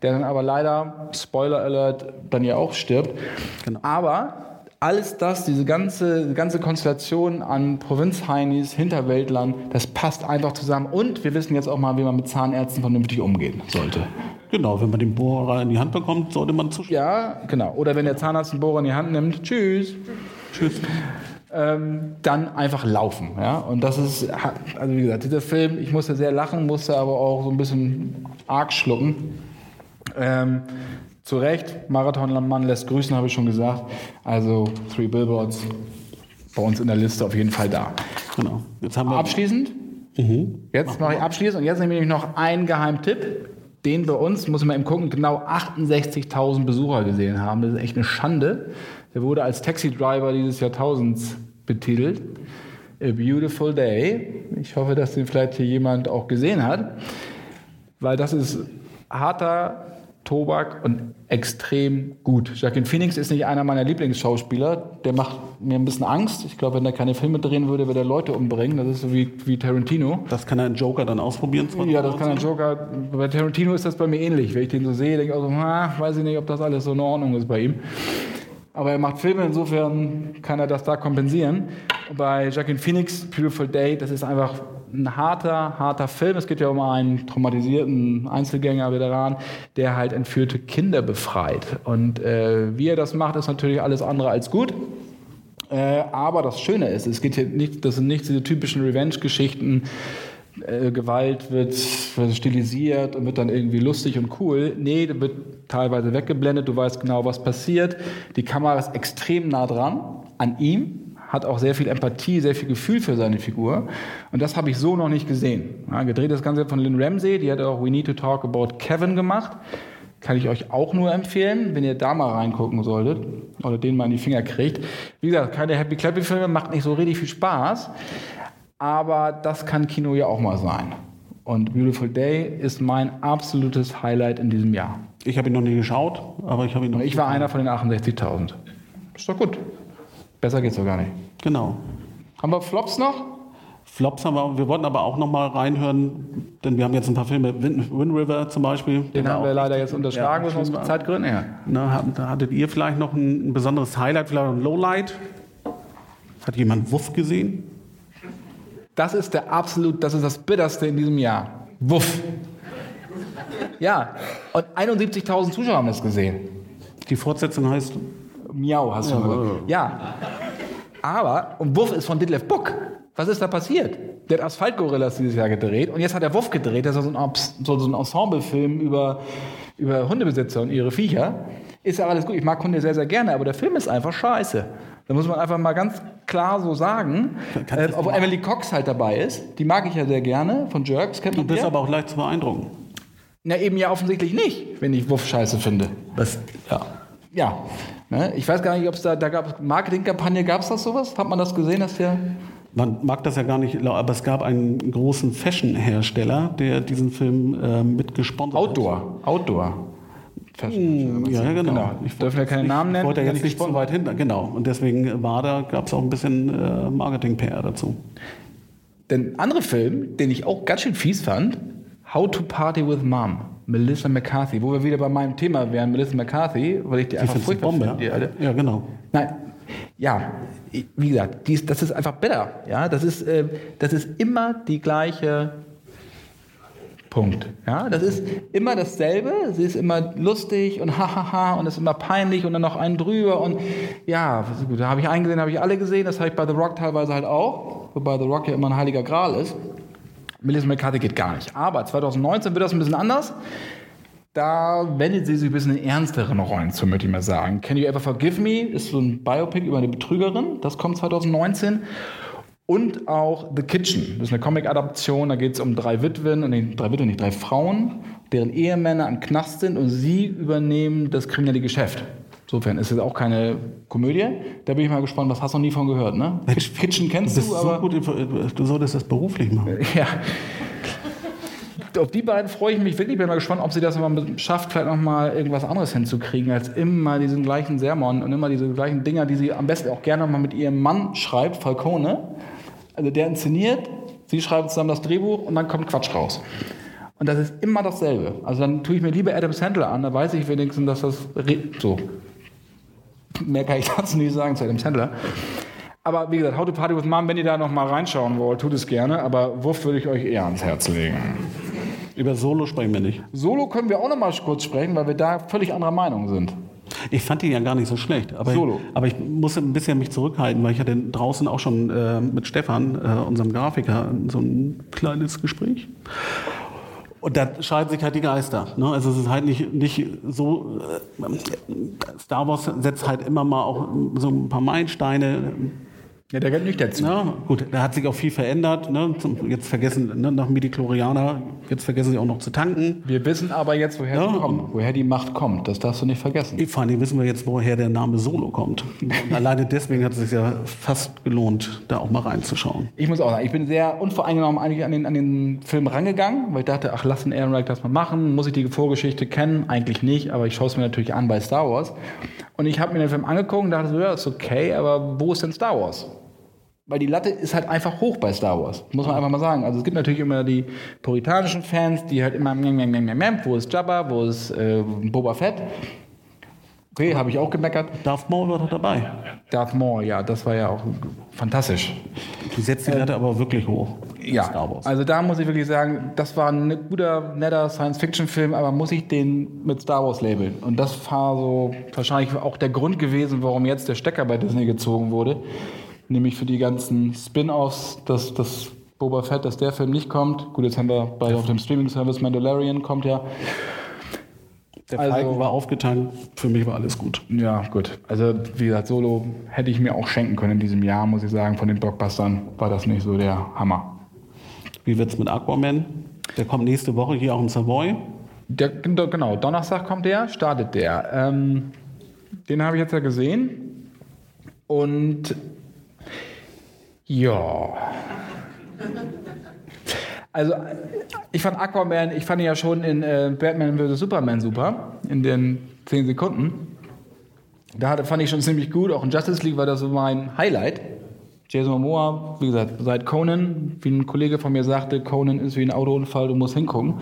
Der dann aber leider, Spoiler Alert, dann ja auch stirbt. Genau. Aber alles das, diese ganze, ganze Konstellation an Provinzheinis, Hinterwäldlern, das passt einfach zusammen. Und wir wissen jetzt auch mal, wie man mit Zahnärzten vernünftig umgehen sollte. Genau, wenn man den Bohrer in die Hand bekommt, sollte man zuschauen. Ja, genau. Oder wenn der Zahnarzt einen Bohrer in die Hand nimmt, tschüss. Tschüss. ähm, dann einfach laufen. Ja? Und das ist, also wie gesagt, dieser Film, ich musste sehr lachen, musste aber auch so ein bisschen arg schlucken. Ähm, zu Recht, Marathonmann lässt grüßen, habe ich schon gesagt. Also Three Billboards bei uns in der Liste auf jeden Fall da. Genau. Jetzt haben wir. Abschließend, jetzt mache ich abschließend und jetzt nehme ich noch einen Geheimtipp, den bei uns, muss man eben gucken, genau 68.000 Besucher gesehen haben. Das ist echt eine Schande. Der wurde als Taxi-Driver dieses Jahrtausends betitelt. A Beautiful Day. Ich hoffe, dass den vielleicht hier jemand auch gesehen hat, weil das ist harter Tobak und extrem gut. Joaquin Phoenix ist nicht einer meiner Lieblingsschauspieler. Der macht mir ein bisschen Angst. Ich glaube, wenn er keine Filme drehen würde, würde er Leute umbringen. Das ist so wie, wie Tarantino. Das kann ein Joker dann ausprobieren. Ja, das kann ein Joker. Bei Tarantino ist das bei mir ähnlich. Wenn ich den so sehe, denke ich auch so, ah, weiß ich nicht, ob das alles so in Ordnung ist bei ihm. Aber er macht Filme, insofern kann er das da kompensieren. Und bei Joaquin Phoenix, Beautiful Day, das ist einfach ein harter, harter Film. Es geht ja um einen traumatisierten Einzelgänger-Veteran, der halt entführte Kinder befreit. Und äh, wie er das macht, ist natürlich alles andere als gut. Äh, aber das Schöne ist, es geht hier nicht, das sind nicht diese typischen Revenge-Geschichten. Äh, Gewalt wird, wird stilisiert und wird dann irgendwie lustig und cool. Nee, wird teilweise weggeblendet. Du weißt genau, was passiert. Die Kamera ist extrem nah dran an ihm, hat auch sehr viel Empathie, sehr viel Gefühl für seine Figur. Und das habe ich so noch nicht gesehen. Ja, gedreht das Ganze von Lynn Ramsey, die hat auch We Need to Talk About Kevin gemacht. Kann ich euch auch nur empfehlen, wenn ihr da mal reingucken solltet oder den mal in die Finger kriegt. Wie gesagt, keine Happy Clappy Filme, macht nicht so richtig viel Spaß, aber das kann Kino ja auch mal sein. Und Beautiful Day ist mein absolutes Highlight in diesem Jahr. Ich habe ihn noch nie geschaut, aber ich habe ihn noch. Und ich war einer von den 68.000. Ist doch gut. Besser geht's doch gar nicht. Genau. Haben wir Flops noch? Flops haben wir. Wir wollten aber auch noch mal reinhören, denn wir haben jetzt ein paar Filme. Wind, Wind River zum Beispiel. Den haben wir leider jetzt unterschlagen, Ja, aus Zeitgründen. Ja. Na, hattet ihr vielleicht noch ein, ein besonderes Highlight, vielleicht ein Lowlight? Hat jemand Wuff gesehen? Das ist der absolut, das ist das bitterste in diesem Jahr. Wuff. Ja, und 71.000 Zuschauer haben das gesehen. Die Fortsetzung heißt. Miau, hast du gesagt. Ja. Aber, und Wuff ist von Detlef Book. Was ist da passiert? Der hat Asphalt-Gorillas dieses Jahr gedreht und jetzt hat er Wuff gedreht. Das ist so ein, so so ein Ensemble-Film über, über Hundebesitzer und ihre Viecher. Ist ja alles gut. Ich mag Hunde sehr, sehr gerne, aber der Film ist einfach scheiße. Da muss man einfach mal ganz klar so sagen. Äh, obwohl Emily Cox halt dabei ist. Die mag ich ja sehr gerne von Jerks. Kennt Du man bist die? aber auch leicht zu beeindrucken. Na, eben ja offensichtlich nicht, wenn ich Wuff scheiße finde. Das, ja. Ja. Ne? Ich weiß gar nicht, ob es da, da gab Marketingkampagne, gab es das sowas? Hat man das gesehen, dass der. Man mag das ja gar nicht, aber es gab einen großen Fashion-Hersteller, der diesen Film äh, mitgesponsert hat. Outdoor. Outdoor. Fashion. Ja, ja, genau. genau. Ich dürfen ja keine Namen nennen. Ich wollte wenn jetzt ich nicht zu weit hinten, genau. Und deswegen war da, gab es auch ein bisschen äh, Marketing-PR dazu. Den andere Film, den ich auch ganz schön fies fand, How to Party with Mom. Melissa McCarthy, wo wir wieder bei meinem Thema wären, Melissa McCarthy, weil ich die einfach findest du furchtbar Bombe, finde, die. Ja, genau. Nein, ja, wie gesagt, die ist, das ist einfach bitter. Ja, das ist, äh, das ist immer die gleiche Punkt. Ja, das ist immer dasselbe. Sie ist immer lustig und hahaha und ist immer peinlich und dann noch einen drüber und ja, da habe ich einen gesehen, habe ich alle gesehen. Das habe ich bei The Rock teilweise halt auch, wobei The Rock ja immer ein heiliger Gral ist. Melissa McCarthy geht gar nicht. Aber 2019 wird das ein bisschen anders. Da wendet sie sich ein bisschen in ernsteren Rollen zu, möchte ich mal sagen. Can You Ever Forgive Me ist so ein Biopic über eine Betrügerin. Das kommt 2019. Und auch The Kitchen. Das ist eine Comic-Adaption. Da geht es um drei Witwen, nee, drei Witwen, nicht drei Frauen, deren Ehemänner im Knast sind und sie übernehmen das kriminelle Geschäft. Insofern ist es auch keine Komödie. Da bin ich mal gespannt, was hast du noch nie von gehört, ne? Kitchen kennst Du du, so aber gut, du solltest das beruflich machen. ja. Auf die beiden freue ich mich wirklich. Bin mal gespannt, ob sie das mal schafft, vielleicht noch mal irgendwas anderes hinzukriegen, als immer diesen gleichen Sermon und immer diese gleichen Dinger, die sie am besten auch gerne mal mit ihrem Mann schreibt, Falcone. Also der inszeniert, sie schreibt zusammen das Drehbuch und dann kommt Quatsch raus. Und das ist immer dasselbe. Also dann tue ich mir lieber Adam Sandler an, da weiß ich wenigstens, dass das so. Mehr kann ich dazu nicht sagen zu Adam Sandler. Aber wie gesagt, How to Party with Mom, wenn ihr da noch mal reinschauen wollt, tut es gerne. Aber Wurf würde ich euch eher ans Herz legen. Über Solo sprechen wir nicht. Solo können wir auch noch mal kurz sprechen, weil wir da völlig anderer Meinung sind. Ich fand ihn ja gar nicht so schlecht. Aber Solo. Ich, aber ich musste ein bisschen mich zurückhalten, weil ich hatte draußen auch schon äh, mit Stefan, äh, unserem Grafiker, so ein kleines Gespräch. Und da scheiden sich halt die Geister. Ne? Also es ist halt nicht, nicht so. Äh, Star Wars setzt halt immer mal auch so ein paar Meilensteine. Ja, der gehört nicht dazu. Ja, gut, da hat sich auch viel verändert. Ne? Zum, jetzt vergessen, ne, nach Midichlorianer, jetzt vergessen sie auch noch zu tanken. Wir wissen aber jetzt, woher Ja. sie kommen, woher die Macht kommt. Das darfst du nicht vergessen. Vor allem wissen wir jetzt, woher der Name Solo kommt. Und alleine deswegen hat es sich ja fast gelohnt, da auch mal reinzuschauen. Ich muss auch sagen, ich bin sehr unvoreingenommen eigentlich an den, an den Film rangegangen, weil ich dachte, ach, lass den Ehrenreich das mal machen. Muss ich die Vorgeschichte kennen? Eigentlich nicht, aber ich schaue es mir natürlich an bei Star Wars. Und ich habe mir den Film angeguckt und dachte so, ja, ist okay, aber wo ist denn Star Wars? Weil die Latte ist halt einfach hoch bei Star Wars, muss man einfach mal sagen. Also es gibt natürlich immer die puritanischen Fans, die halt immer, meh, meh, meh, meh, wo ist Jabba, wo ist äh, Boba Fett? Okay, habe ich auch gemeckert. Darth Maul war doch dabei. Darth Maul, ja, das war ja auch fantastisch. Die setzt die Latte aber wirklich hoch. Ja, Star Wars. also da muss ich wirklich sagen, das war ein guter, netter Science-Fiction-Film, aber muss ich den mit Star Wars labeln. Und das war so wahrscheinlich auch der Grund gewesen, warum jetzt der Stecker bei Disney gezogen wurde. Nämlich für die ganzen Spin-Offs, dass das Boba Fett, dass der Film nicht kommt. Gut, jetzt haben wir bei auf dem Streaming-Service Mandalorian kommt ja. Der also- Falken war aufgetankt, für mich war alles gut. Ja, gut. Also wie gesagt, Solo hätte ich mir auch schenken können in diesem Jahr, muss ich sagen. Von den Blockbustern war das nicht so der Hammer. Wie wird's mit Aquaman? Der kommt nächste Woche hier auch in Savoy. Der, genau, Donnerstag kommt der, startet der. Ähm, den habe ich jetzt ja gesehen. Und ja. Also, ich fand Aquaman, ich fand ihn ja schon in äh, Batman vs. Superman super, in den 10 Sekunden. Da hatte, fand ich schon ziemlich gut, auch in Justice League war das so mein Highlight. Jason Momoa, wie gesagt, seit Conan, wie ein Kollege von mir sagte, Conan ist wie ein Autounfall, du musst hingucken.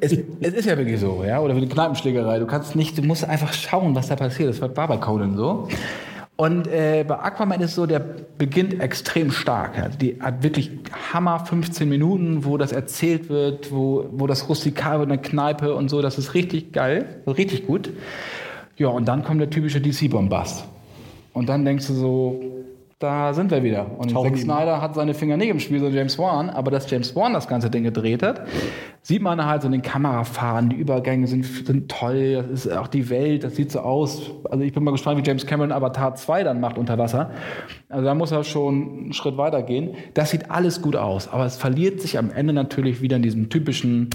Es, es ist ja wirklich so, ja, oder wie eine Kneipenschlägerei. Du kannst nicht, du musst einfach schauen, was da passiert. Das war bei Conan so. Und äh, bei Aquaman ist so, der beginnt extrem stark. Ja. Die hat wirklich Hammer 15 Minuten, wo das erzählt wird, wo, wo das rustikal wird in der Kneipe und so. Das ist richtig geil, richtig gut. Ja, und dann kommt der typische DC-Bombast. Und dann denkst du so, da sind wir wieder. Und Tauchen Zack Snyder hat seine Finger nicht im Spiel, so James Wan, aber dass James Wan das ganze Ding gedreht hat, sieht man halt so in den Kamerafahren, die Übergänge sind, sind toll, das ist auch die Welt, das sieht so aus. Also ich bin mal gespannt, wie James Cameron Avatar 2 dann macht unter Wasser. Also da muss er schon einen Schritt weiter gehen. Das sieht alles gut aus, aber es verliert sich am Ende natürlich wieder in diesem typischen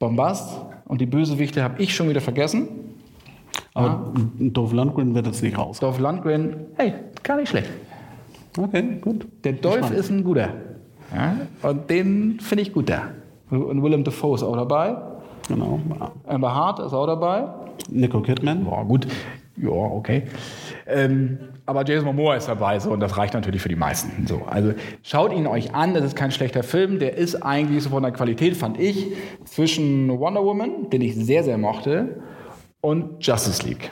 Bombast. Und die Bösewichte habe ich schon wieder vergessen. Aber Dolph Lundgren wird jetzt nicht raus. Dolph Lundgren, hey, gar nicht schlecht. Okay, gut. Der Dolph ist ein guter. Ja? Und den finde ich gut da. Und Willem Dafoe ist auch dabei. Genau. Amber Hart ist auch dabei. Nico Kidman. Boah, gut. Ja, okay. Ähm, aber Jason Momoa ist dabei, so, und das reicht natürlich für die meisten. So, also schaut ihn euch an, das ist kein schlechter Film. Der ist eigentlich so von der Qualität, fand ich, zwischen Wonder Woman, den ich sehr, sehr mochte, und Justice League.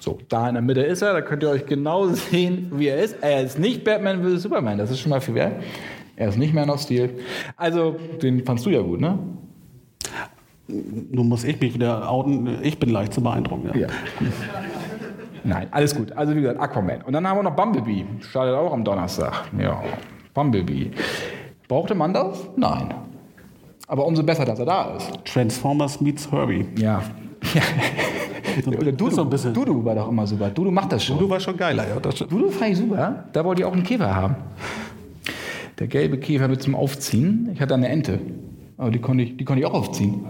So, da in der Mitte ist er, da könnt ihr euch genau sehen, wie er ist. Er ist nicht Batman vs. Superman, das ist schon mal viel wert. Er ist nicht mehr noch Stil. Also, den fandst du ja gut, ne? Nun muss ich mich wieder outen. Ich bin leicht zu beeindrucken. Ja. Ja. Nein, alles gut. Also wie gesagt, Aquaman. Und dann haben wir noch Bumblebee. Startet auch am Donnerstag. Ja, Bumblebee. Brauchte man das? Nein. Aber umso besser, dass er da ist. Transformers meets Herbie. Ja. ja. Oder Ist so ein bisschen. Dudu war doch immer super. Dudu macht das schon. Du warst schon geiler, ja. Dudu fand ich super. Da wollte ich auch einen Käfer haben. Der gelbe Käfer mit zum Aufziehen. Ich hatte eine Ente. Aber die konnte ich, die konnte ich auch aufziehen.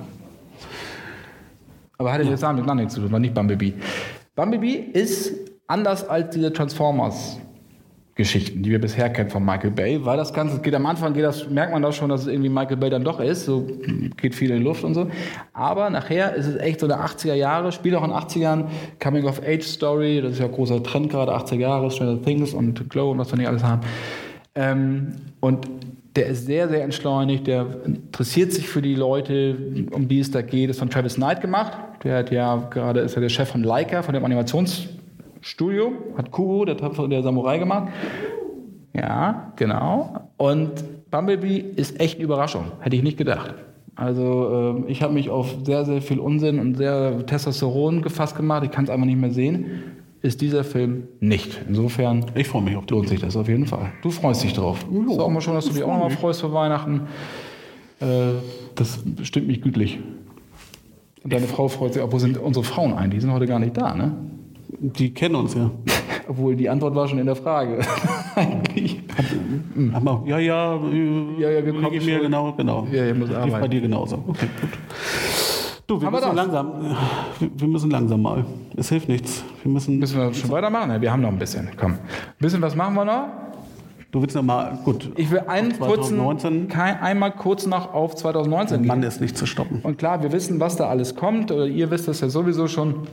Aber hatte jetzt damit nichts zu tun, war nicht Bumblebee. Bumblebee ist anders als diese Transformers-Geschichten, die wir bisher kennen von Michael Bay, weil das Ganze geht am Anfang, geht das, merkt man das schon, dass es irgendwie Michael Bay dann doch ist, so geht viel in die Luft und so. Aber nachher ist es echt so eine 80er Jahre, spielt auch in 80ern, Coming-of-Age-Story, das ist ja ein großer Trend gerade, 80er Jahre, Stranger Things und Glow und was wir nicht alles haben. Ähm, und der ist sehr, sehr entschleunigt, der interessiert sich für die Leute, um die es da geht. ist von Travis Knight gemacht. Der hat ja gerade, ist ja der Chef von Leica, von dem Animationsstudio, hat Kubo, der der Samurai gemacht. Ja, genau. Und Bumblebee ist echt eine Überraschung. Hätte ich nicht gedacht. Also ähm, ich habe mich auf sehr, sehr viel Unsinn und sehr Testosteron gefasst gemacht. Ich kann es einfach nicht mehr sehen. Ist dieser Film nicht. Insofern Ich freue mich auf den. lohnt sich das auf jeden Fall. Du freust dich drauf. Ja, Sag mal schon, dass du dich auch noch mal freust für Weihnachten. Äh, das stimmt mich gütlich. Und deine Frau freut sich auch. Wo sind unsere Frauen eigentlich? Die sind heute gar nicht da, ne? Die kennen uns ja. Obwohl die Antwort war schon in der Frage. Eigentlich. Aber, ja, ja, äh, Ja, ja, wir kommen mir genau, genau. Ja, ihr müsst arbeiten. bei dir genauso. Okay, gut. Du, wir Haben wir müssen das? langsam. Wir- Wir müssen langsam mal. Es hilft nichts. Wir müssen. Müssen wir schon weitermachen? Ja, wir haben noch ein bisschen. Komm. Ein bisschen was machen wir noch? Du willst noch mal. Gut. Ich will einen kurzen, 2019. kein, einmal kurz noch auf 2019 Mann gehen. ist nicht zu stoppen. Und klar, wir wissen, was da alles kommt. Oder ihr wisst das ja sowieso schon.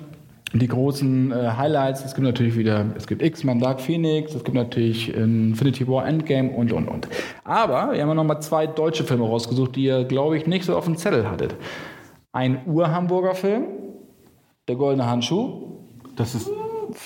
Die großen äh, Highlights. Es gibt natürlich wieder, es gibt X-Men Dark Phoenix, es gibt natürlich Infinity War Endgame und, und, und. Aber wir haben ja noch mal zwei deutsche Filme rausgesucht, die ihr, glaube ich, nicht so auf dem Zettel hattet. Ein Ur-Hamburger Film, Der Goldene Handschuh, Das ist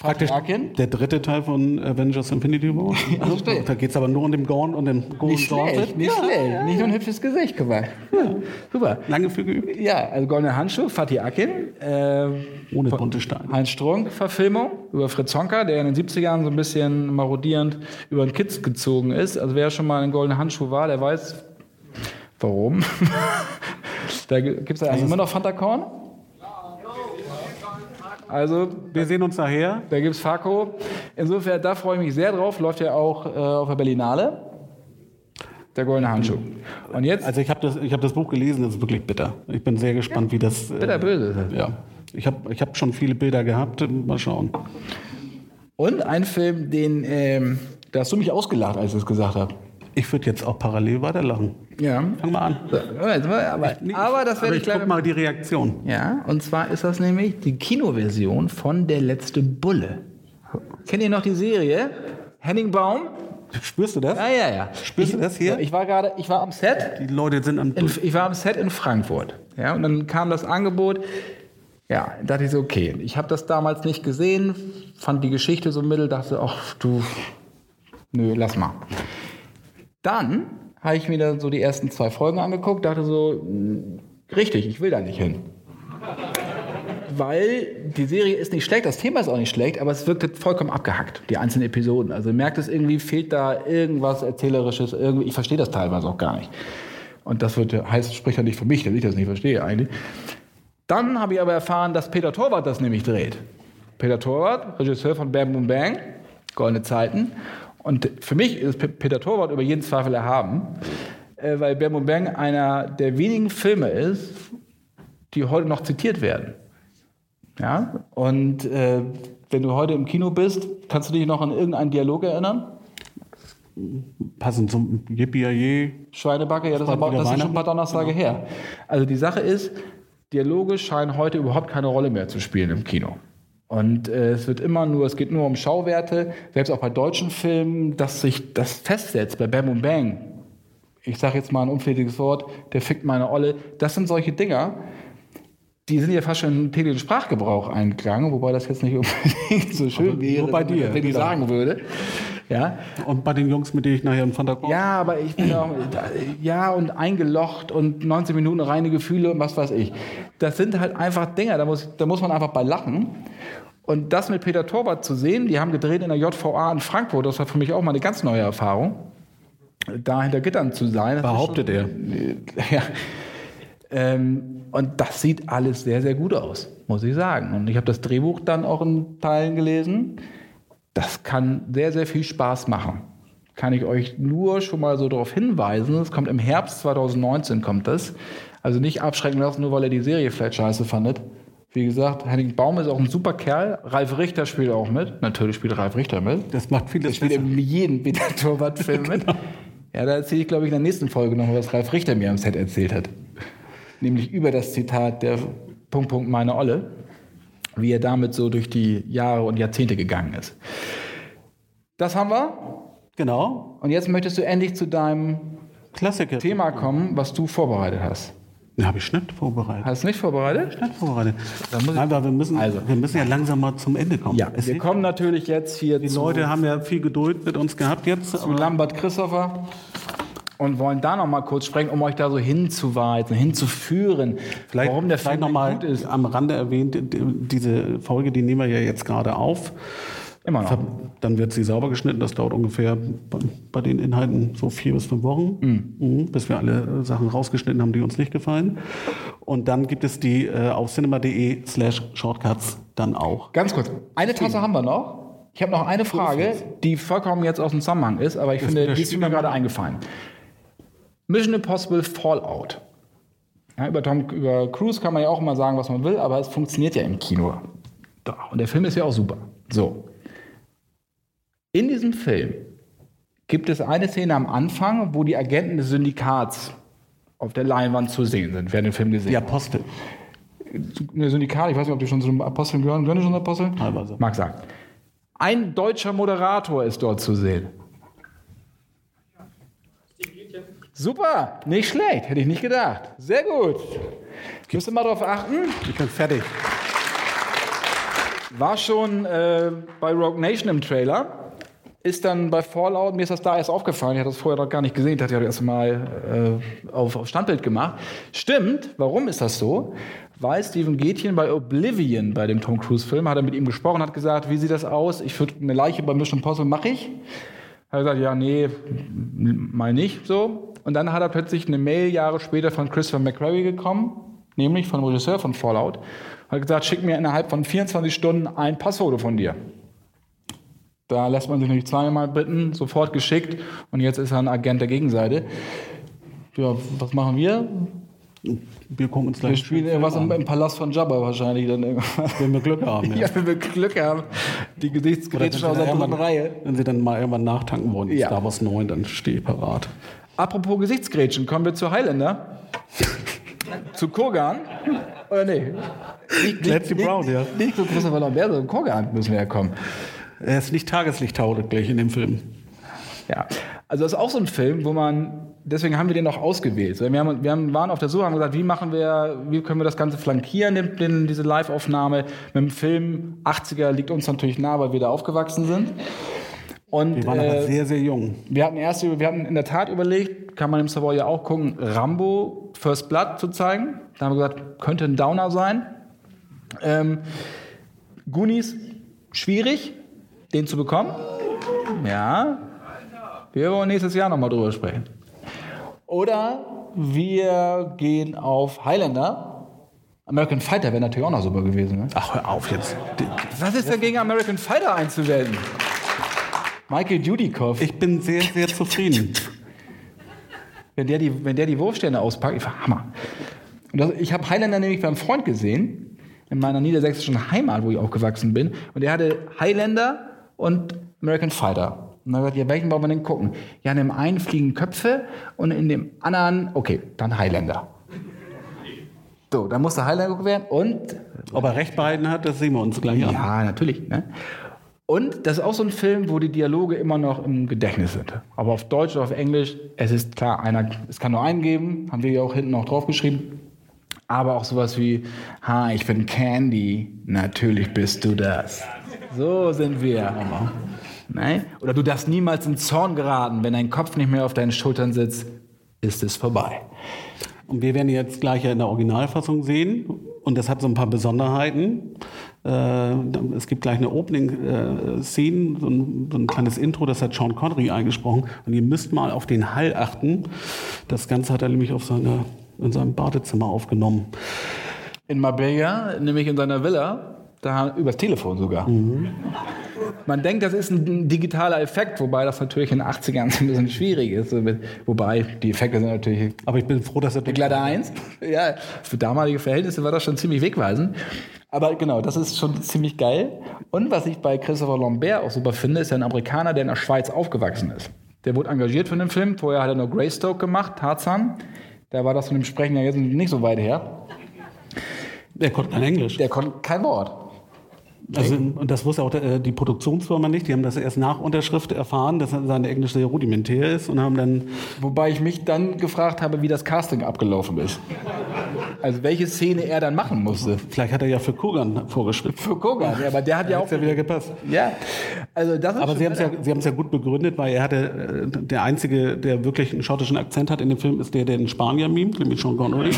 Praktisch Akin. der dritte Teil von Avengers Infinity War. Also, da geht es aber nur um den Gorn und den Gorn Nicht schlecht, nicht schlecht. Nicht nur ein hübsches Gesicht, guck mal. Ja, super. Lange für geübt. Ja, also Goldene Handschuh, Fatih Akin. Äh, Ohne bunte Steine. Heinz Strunk Verfilmung über Fritz Honka, der in den 70ern so ein bisschen marodierend über den Kids gezogen ist. Also wer schon mal einen goldenen Handschuh war, der weiß warum. da gibt es ja eigentlich immer noch Fanta Korn. Also Wir sehen uns nachher. da gibt es Faco. Insofern, da freue ich mich sehr drauf. Läuft ja auch äh, auf der Berlinale. Der goldene Handschuh. Und jetzt, Also ich habe das, ich hab das Buch gelesen, das ist wirklich bitter. Ich bin sehr gespannt, wie das. Äh, bitter böse. ist das. Ja. Ich habe ich hab schon viele Bilder gehabt. Mal schauen. Und ein Film, den, ähm, da hast du mich ausgelacht, als ich es gesagt habe. Ich würde jetzt auch parallel weiterlachen. Ja. Fang mal an. Aber, aber das werde ich ich gleich guck mal die Reaktion. Ja, und zwar ist das nämlich die Kinoversion von Der letzte Bulle. Kennt ihr noch die Serie? Henning Baum? Spürst du das? Ja, ja, ja. Spürst du ich, das hier? Ich war gerade, ich war am Set. Die Leute sind am. In, ich war am Set in Frankfurt. Ja, und dann kam das Angebot. Ja, da dachte ich so, okay. Ich habe das damals nicht gesehen, fand die Geschichte so mittel, dachte, ach du, nö, lass mal. Dann habe ich mir dann so die ersten zwei Folgen angeguckt, dachte so, mh, richtig, ich will da nicht hin. Weil die Serie ist nicht schlecht, das Thema ist auch nicht schlecht, aber es wirkte vollkommen abgehackt, die einzelnen Episoden. Also merkt es irgendwie, fehlt da irgendwas Erzählerisches, irgendwie, ich verstehe das teilweise auch gar nicht. Und das wird, heißt, spricht ja nicht für mich, dass ich das nicht verstehe eigentlich. Dann habe ich aber erfahren, dass Peter Torwart das nämlich dreht. Peter Torwart, Regisseur von Bam Boom Bang, Goldene Zeiten. Und für mich ist Pe- Peter Torwart über jeden Zweifel erhaben, äh, weil Bam Bang einer der wenigen Filme ist, die heute noch zitiert werden. Ja? Und äh, wenn du heute im Kino bist, kannst du dich noch an irgendeinen Dialog erinnern? Passend zum Yippie Schweinebacke, ja, das, aber, das ist schon ein paar. Donnerstage her. Also die Sache ist, Dialoge scheinen heute überhaupt keine Rolle mehr zu spielen im Kino. Und äh, es wird immer nur, es geht nur um Schauwerte, selbst auch bei deutschen Filmen, dass sich das festsetzt, bei Bam und Bang. Ich sage jetzt mal ein unflätiges Wort, der fickt meine Olle. Das sind solche Dinger, die sind ja fast schon in den täglichen Sprachgebrauch eingegangen, wobei das jetzt nicht unbedingt so schön Aber wäre, nur bei dir, wenn ich sagen würde. Ja, Und bei den Jungs, mit denen ich nachher im Fanta ja, aber ich bin auch, ja, und eingelocht und 19 Minuten reine Gefühle und was weiß ich. Das sind halt einfach Dinger, da muss, da muss man einfach bei lachen. Und das mit Peter Torwart zu sehen, die haben gedreht in der JVA in Frankfurt, das war für mich auch mal eine ganz neue Erfahrung. Da hinter Gittern zu sein. Behauptet er. ja. Ähm, und das sieht alles sehr, sehr gut aus, muss ich sagen. Und ich habe das Drehbuch dann auch in Teilen gelesen. Das kann sehr, sehr viel Spaß machen. Kann ich euch nur schon mal so darauf hinweisen. Es kommt im Herbst 2019 kommt das. Also nicht abschrecken lassen, nur weil er die Serie vielleicht scheiße fandet. Wie gesagt, Henning Baum ist auch ein super Kerl. Ralf Richter spielt auch mit. Natürlich spielt Ralf Richter mit. Das macht vieles Der spielt besser. in jedem Peter Torwart-Film mit. Ja, da erzähle ich, glaube ich, in der nächsten Folge noch, was Ralf Richter mir am Set erzählt hat. Nämlich über das Zitat der Punkt, Punkt, meine Olle. Wie er damit so durch die Jahre und Jahrzehnte gegangen ist. Das haben wir. Genau. Und jetzt möchtest du endlich zu deinem Klassiker. Thema kommen, was du vorbereitet hast. Den habe ich nicht vorbereitet. Hast du nicht vorbereitet? Nicht vorbereitet. Ich- Nein, wir müssen, Also. wir müssen ja langsam mal zum Ende kommen. Ja, Es wir kommen natürlich jetzt hier die zu, Leute haben ja viel Geduld mit uns gehabt jetzt. zu Lambert Christopher und wollen da noch mal kurz sprechen, um euch da so hinzuweisen, hinzuführen, Vielleicht, warum der Film noch mal gut ist. am Rande erwähnt, die- diese Folge, die nehmen wir ja jetzt gerade auf. Immer noch. Dann wird sie sauber geschnitten. Das dauert ungefähr bei- den Inhalten so vier bis fünf Wochen, Mhm, bis wir alle Sachen rausgeschnitten haben, die uns nicht gefallen. Und dann gibt es die äh, auf cinema.de slash shortcuts dann auch. Ganz kurz, eine Tasse haben wir noch. Ich habe noch eine Frage, die vollkommen jetzt aus dem Zusammenhang ist, aber ich finde, wieder die ist mir gerade eingefallen. Mission Impossible Fallout. Ja, über, Tom, über Cruise kann man ja auch immer sagen, was man will, aber es funktioniert ja im Kino. Da. Und der Film ist ja auch super. So. In diesem Film gibt es eine Szene am Anfang, wo die Agenten des Syndikats auf der Leinwand zu sehen sind. Wer den Film gesehen Die. Apostel. Eine Syndikat, ich weiß nicht, ob die schon zu den Aposteln gehören. Gehören die schon zu den Aposteln? Teilweise. Mag sein. Ein deutscher Moderator ist dort zu sehen. Super, nicht schlecht, hätte ich nicht gedacht. Sehr gut. Müsst ihr mal darauf achten. Ich bin fertig. War schon äh, bei Rogue Nation im Trailer. Ist dann bei Fallout, mir ist das da erst aufgefallen, ich hatte das vorher noch gar nicht gesehen, ich hatte ja das erste Mal äh, auf, auf Standbild gemacht. Stimmt, warum ist das so? Weil Steven Gätchen bei Oblivion, bei dem Tom Cruise-Film, hat er mit ihm gesprochen, hat gesagt, wie sieht das aus? Ich würde eine Leiche bei Mission Impossible mache ich. Hat er gesagt, ja, nee, mal nicht so. Und dann hat er plötzlich eine Mail Jahre später von Christopher McQuarrie gekommen, nämlich vom Regisseur von Fallout, hat gesagt, schick mir innerhalb von 24 Stunden ein Passfoto von dir. Da lässt man sich nicht zweimal bitten, sofort geschickt und jetzt ist er ein Agent der Gegenseite. Ja, was machen wir? Wir gucken uns gleich Wir spielen irgendwas im, im Palast von Jabba wahrscheinlich dann irgendwas. wenn wir Glück haben. Ja, wenn wir Glück haben. Die Gesichtsgrätschen aus der dritten Reihe. wenn sie dann mal irgendwann nachtanken wollen, Ja. Star Wars 9, dann stehe ich parat. Apropos Gesichtsgrätschen, kommen wir zu Highlander. zu Kurgan. Oder nee? Nicht, Clancy nicht, Brown, ja. Nicht zu Christopher Lambert, sondern Kurgan müssen wir ja kommen. Er ist nicht tageslichttauglich in dem Film. Ja, also das ist auch so ein Film, wo man, deswegen haben wir den auch ausgewählt. Wir, haben, wir haben, waren auf der Suche, haben gesagt, wie machen wir, wie können wir das Ganze flankieren, den, den, diese Live-Aufnahme mit dem Film. 80er liegt uns natürlich nah, weil wir da aufgewachsen sind. Und Wir waren aber äh, sehr, sehr jung. wir hatten erst, wir hatten in der Tat überlegt, kann man im Savoy ja auch gucken, Rambo First Blood zu zeigen. Da haben wir gesagt, könnte ein Downer sein. Ähm, Goonies, schwierig, den zu bekommen. Ja, wir wollen nächstes Jahr nochmal drüber sprechen. Oder wir gehen auf Highlander. American Fighter wäre natürlich auch noch super gewesen. Ne? Ach, hör auf jetzt. Was ist denn gegen American Fighter einzuwenden? Michael Dudikoff. Ich bin sehr, sehr zufrieden. Wenn der die, wenn der die Wurfsterne auspackt, ich war Hammer. Das, ich habe Highlander nämlich beim Freund gesehen, in meiner niedersächsischen Heimat, wo ich aufgewachsen bin. Und der hatte Highlander und American Fighter. Und dann hat er gesagt, ja, welchen wollen wir denn gucken? Ja, in dem einen fliegen Köpfe und in dem anderen, okay, dann Highlander. So, dann musste Highlander geguckt werden und Ob er recht behalten hat, das sehen wir uns gleich an. ja, natürlich. Ne? Und das ist auch so ein Film, wo die Dialoge immer noch im Gedächtnis sind. Aber auf Deutsch oder auf Englisch, es ist klar, einer, es kann nur einen geben, haben wir ja auch hinten noch draufgeschrieben. Aber auch sowas wie, ha, ich bin Candy, natürlich bist du das. So sind wir. Nein? Oder du darfst niemals in Zorn geraten, wenn dein Kopf nicht mehr auf deinen Schultern sitzt, ist es vorbei. Und wir werden jetzt gleich in der Originalfassung sehen. Und das hat so ein paar Besonderheiten. Äh, es gibt gleich eine Opening-Szene, so, ein, so ein kleines Intro, das hat Sean Connery eingesprochen. Und ihr müsst mal auf den Hall achten. Das Ganze hat er nämlich auf seine, in seinem Badezimmer aufgenommen. In Marbella, nämlich in seiner Villa, da übers Telefon sogar. Man denkt, das ist ein digitaler Effekt, wobei das natürlich in den 80ern ein bisschen schwierig ist. Wobei, die Effekte sind natürlich Aber ich bin froh, dass er glatte Eins. Ja, für damalige Verhältnisse war das schon ziemlich wegweisend. Aber genau, das ist schon ziemlich geil. Und was ich bei Christopher Lambert auch super finde, ist ein Amerikaner, der in der Schweiz aufgewachsen ist. Der wurde engagiert für den Film. Vorher hat er nur Greystoke gemacht, Tarzan. Da war das von dem Sprechen ja jetzt nicht so weit her. Der konnte kein Englisch. Der konnte kein Wort. Also, und das wusste auch äh, die Produktionsfirma nicht. Die haben das erst nach Unterschrift erfahren, dass sein Englisch sehr rudimentär ist und haben dann. Wobei ich mich dann gefragt habe, wie das Casting abgelaufen ist. Also welche Szene er dann machen musste. Vielleicht hat er ja für Kogan vorgeschrieben. Für Kogan, ja, aber der hat ja auch ja wieder gepasst. Ja, also das ist Aber Sie haben es ja, Sie ja gut begründet, weil er hatte, äh, der einzige, der wirklich einen schottischen Akzent hat in dem Film, ist der, der den Spanier mimt, nämlich Sean Connery.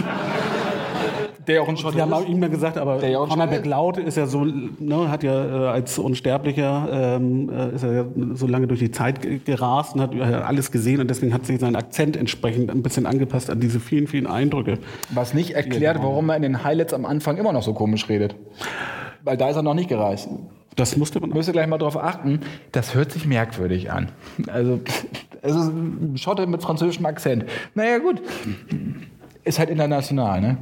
Der auch ein Schotte Wir haben ist. auch ihm dann gesagt, aber Der ja auch Conor schon- McLeod ist ja so, ne, hat ja äh, als Unsterblicher ähm, äh, ist er ja so lange durch die Zeit ge- gerast und hat äh, alles gesehen und deswegen hat sich sein Akzent entsprechend ein bisschen angepasst an diese vielen, vielen Eindrücke. Was nicht erklärt, warum er in den Highlights am Anfang immer noch so komisch redet. Weil da ist er noch nicht gereist. Das musste man. Müsst ihr gleich mal drauf achten, das hört sich merkwürdig an. Also, es ist ein Schotte mit französischem Akzent. Naja, gut. Ist halt international, ne?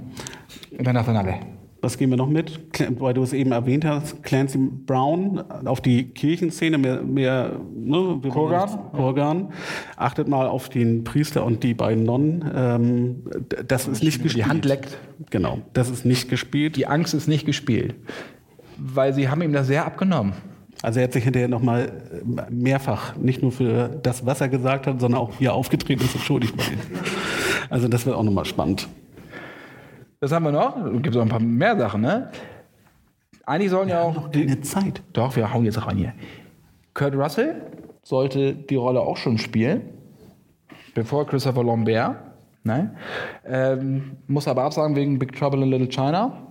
Internationale. Was gehen wir noch mit? Weil du es eben erwähnt hast, Clancy Brown auf die Kirchenszene, mehr, mehr ne, Kurgan? Kurgan. Achtet mal auf den Priester und die beiden Nonnen. Ähm, das ist nicht Die gespielt. Hand leckt. Genau, das ist nicht gespielt. Die Angst ist nicht gespielt. Weil sie haben ihm das sehr abgenommen. Also er hat sich hinterher nochmal mehrfach, nicht nur für das, was er gesagt hat, sondern auch wie er aufgetreten ist, entschuldigt bei ihm. Also das wird auch nochmal spannend. Das haben wir noch. Es gibt auch ein paar mehr Sachen, ne? Eigentlich sollen ja auch. Eine Zeit. Doch, wir hauen jetzt rein hier. Kurt Russell sollte die Rolle auch schon spielen, bevor Christopher Lambert. Ne? Ähm, muss aber absagen wegen Big Trouble in Little China.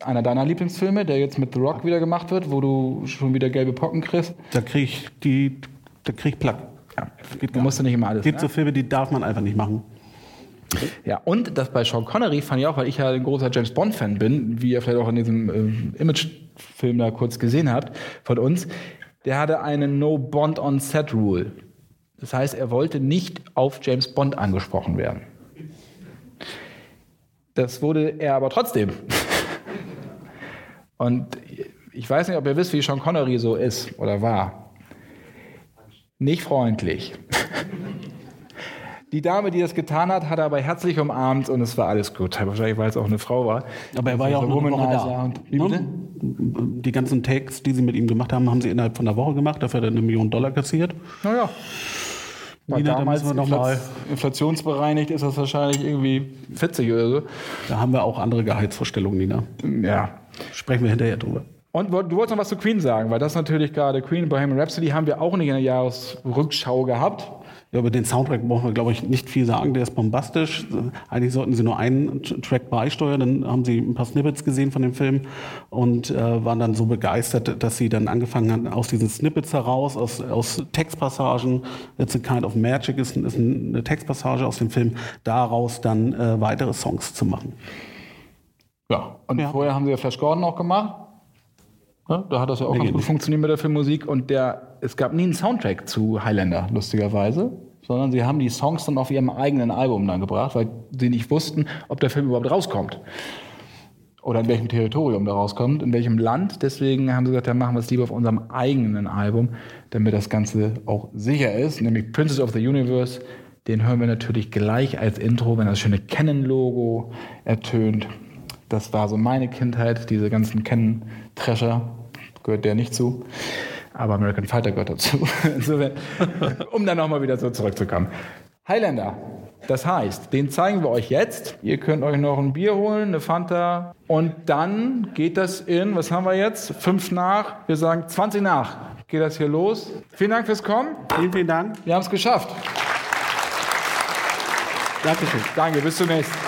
Einer deiner Lieblingsfilme, der jetzt mit The Rock wieder gemacht wird, wo du schon wieder gelbe Pocken kriegst. Da kriege ich die, da krieg ich Plack. Ja, du musst ja nicht immer alles. Es gibt Ne? so Filme, die darf man einfach nicht machen. Ja, und das bei Sean Connery fand ich auch, weil ich ja ein großer James Bond-Fan bin, wie ihr vielleicht auch in diesem äh, Image-Film da kurz gesehen habt von uns, der hatte eine No-Bond-on-Set-Rule. Das heißt, er wollte nicht auf James Bond angesprochen werden. Das wurde er aber trotzdem. Und ich weiß nicht, ob ihr wisst, wie Sean Connery so ist oder war. Nicht freundlich. Die Dame, die das getan hat, hat er aber herzlich umarmt und es war alles gut. Wahrscheinlich, weil es auch eine Frau war. Aber er war ja auch eine Woche da. Und? Die ganzen Takes, die sie mit ihm gemacht haben, haben sie innerhalb von einer Woche gemacht. Dafür hat er eine Million Dollar kassiert. Naja. War Nina, da damals noch mal- infla- inflationsbereinigt ist das wahrscheinlich irgendwie 40 oder so. Da haben wir auch andere Gehaltsvorstellungen, Nina. Ja. Sprechen wir hinterher drüber. Und du wolltest noch was zu Queen sagen, weil das natürlich gerade Queen Bohemian Rhapsody haben wir auch nicht in der Jahresrückschau gehabt. Ja, über den Soundtrack brauchen wir, glaube ich, nicht viel sagen. Der ist bombastisch. Eigentlich sollten sie nur einen Track beisteuern. Dann haben sie ein paar Snippets gesehen von dem Film und äh, waren dann so begeistert, dass sie dann angefangen haben, aus diesen Snippets heraus, aus, aus Textpassagen, It's a Kind of Magic ist, ist eine Textpassage aus dem Film, daraus dann äh, weitere Songs zu machen. Ja. Und Ja. vorher haben sie ja Flash Gordon auch gemacht. Ja, da hat das ja auch ganz gut funktioniert mit der Filmmusik. Und der, es gab nie einen Soundtrack zu Highlander, lustigerweise. Sondern sie haben die Songs dann auf ihrem eigenen Album dann gebracht, weil sie nicht wussten, ob der Film überhaupt rauskommt. Oder in welchem Territorium der rauskommt, in welchem Land. Deswegen haben sie gesagt, dann machen wir es lieber auf unserem eigenen Album, damit das Ganze auch sicher ist. Nämlich Princess of the Universe. Den hören wir natürlich gleich als Intro, wenn das schöne Canon-Logo ertönt. Das war so meine Kindheit, diese ganzen Canon-Trescher. Gehört der nicht zu. Aber American Fighter gehört dazu. Um dann nochmal wieder so zurückzukommen. Highlander. Das heißt, den zeigen wir euch jetzt. Ihr könnt euch noch ein Bier holen, eine Fanta. Und dann geht das in, was haben wir jetzt? Fünf nach. Wir sagen 20 nach. Geht das hier los. Vielen Dank fürs Kommen. Vielen, vielen Dank. Wir haben es geschafft. Dankeschön. Danke, bis zunächst.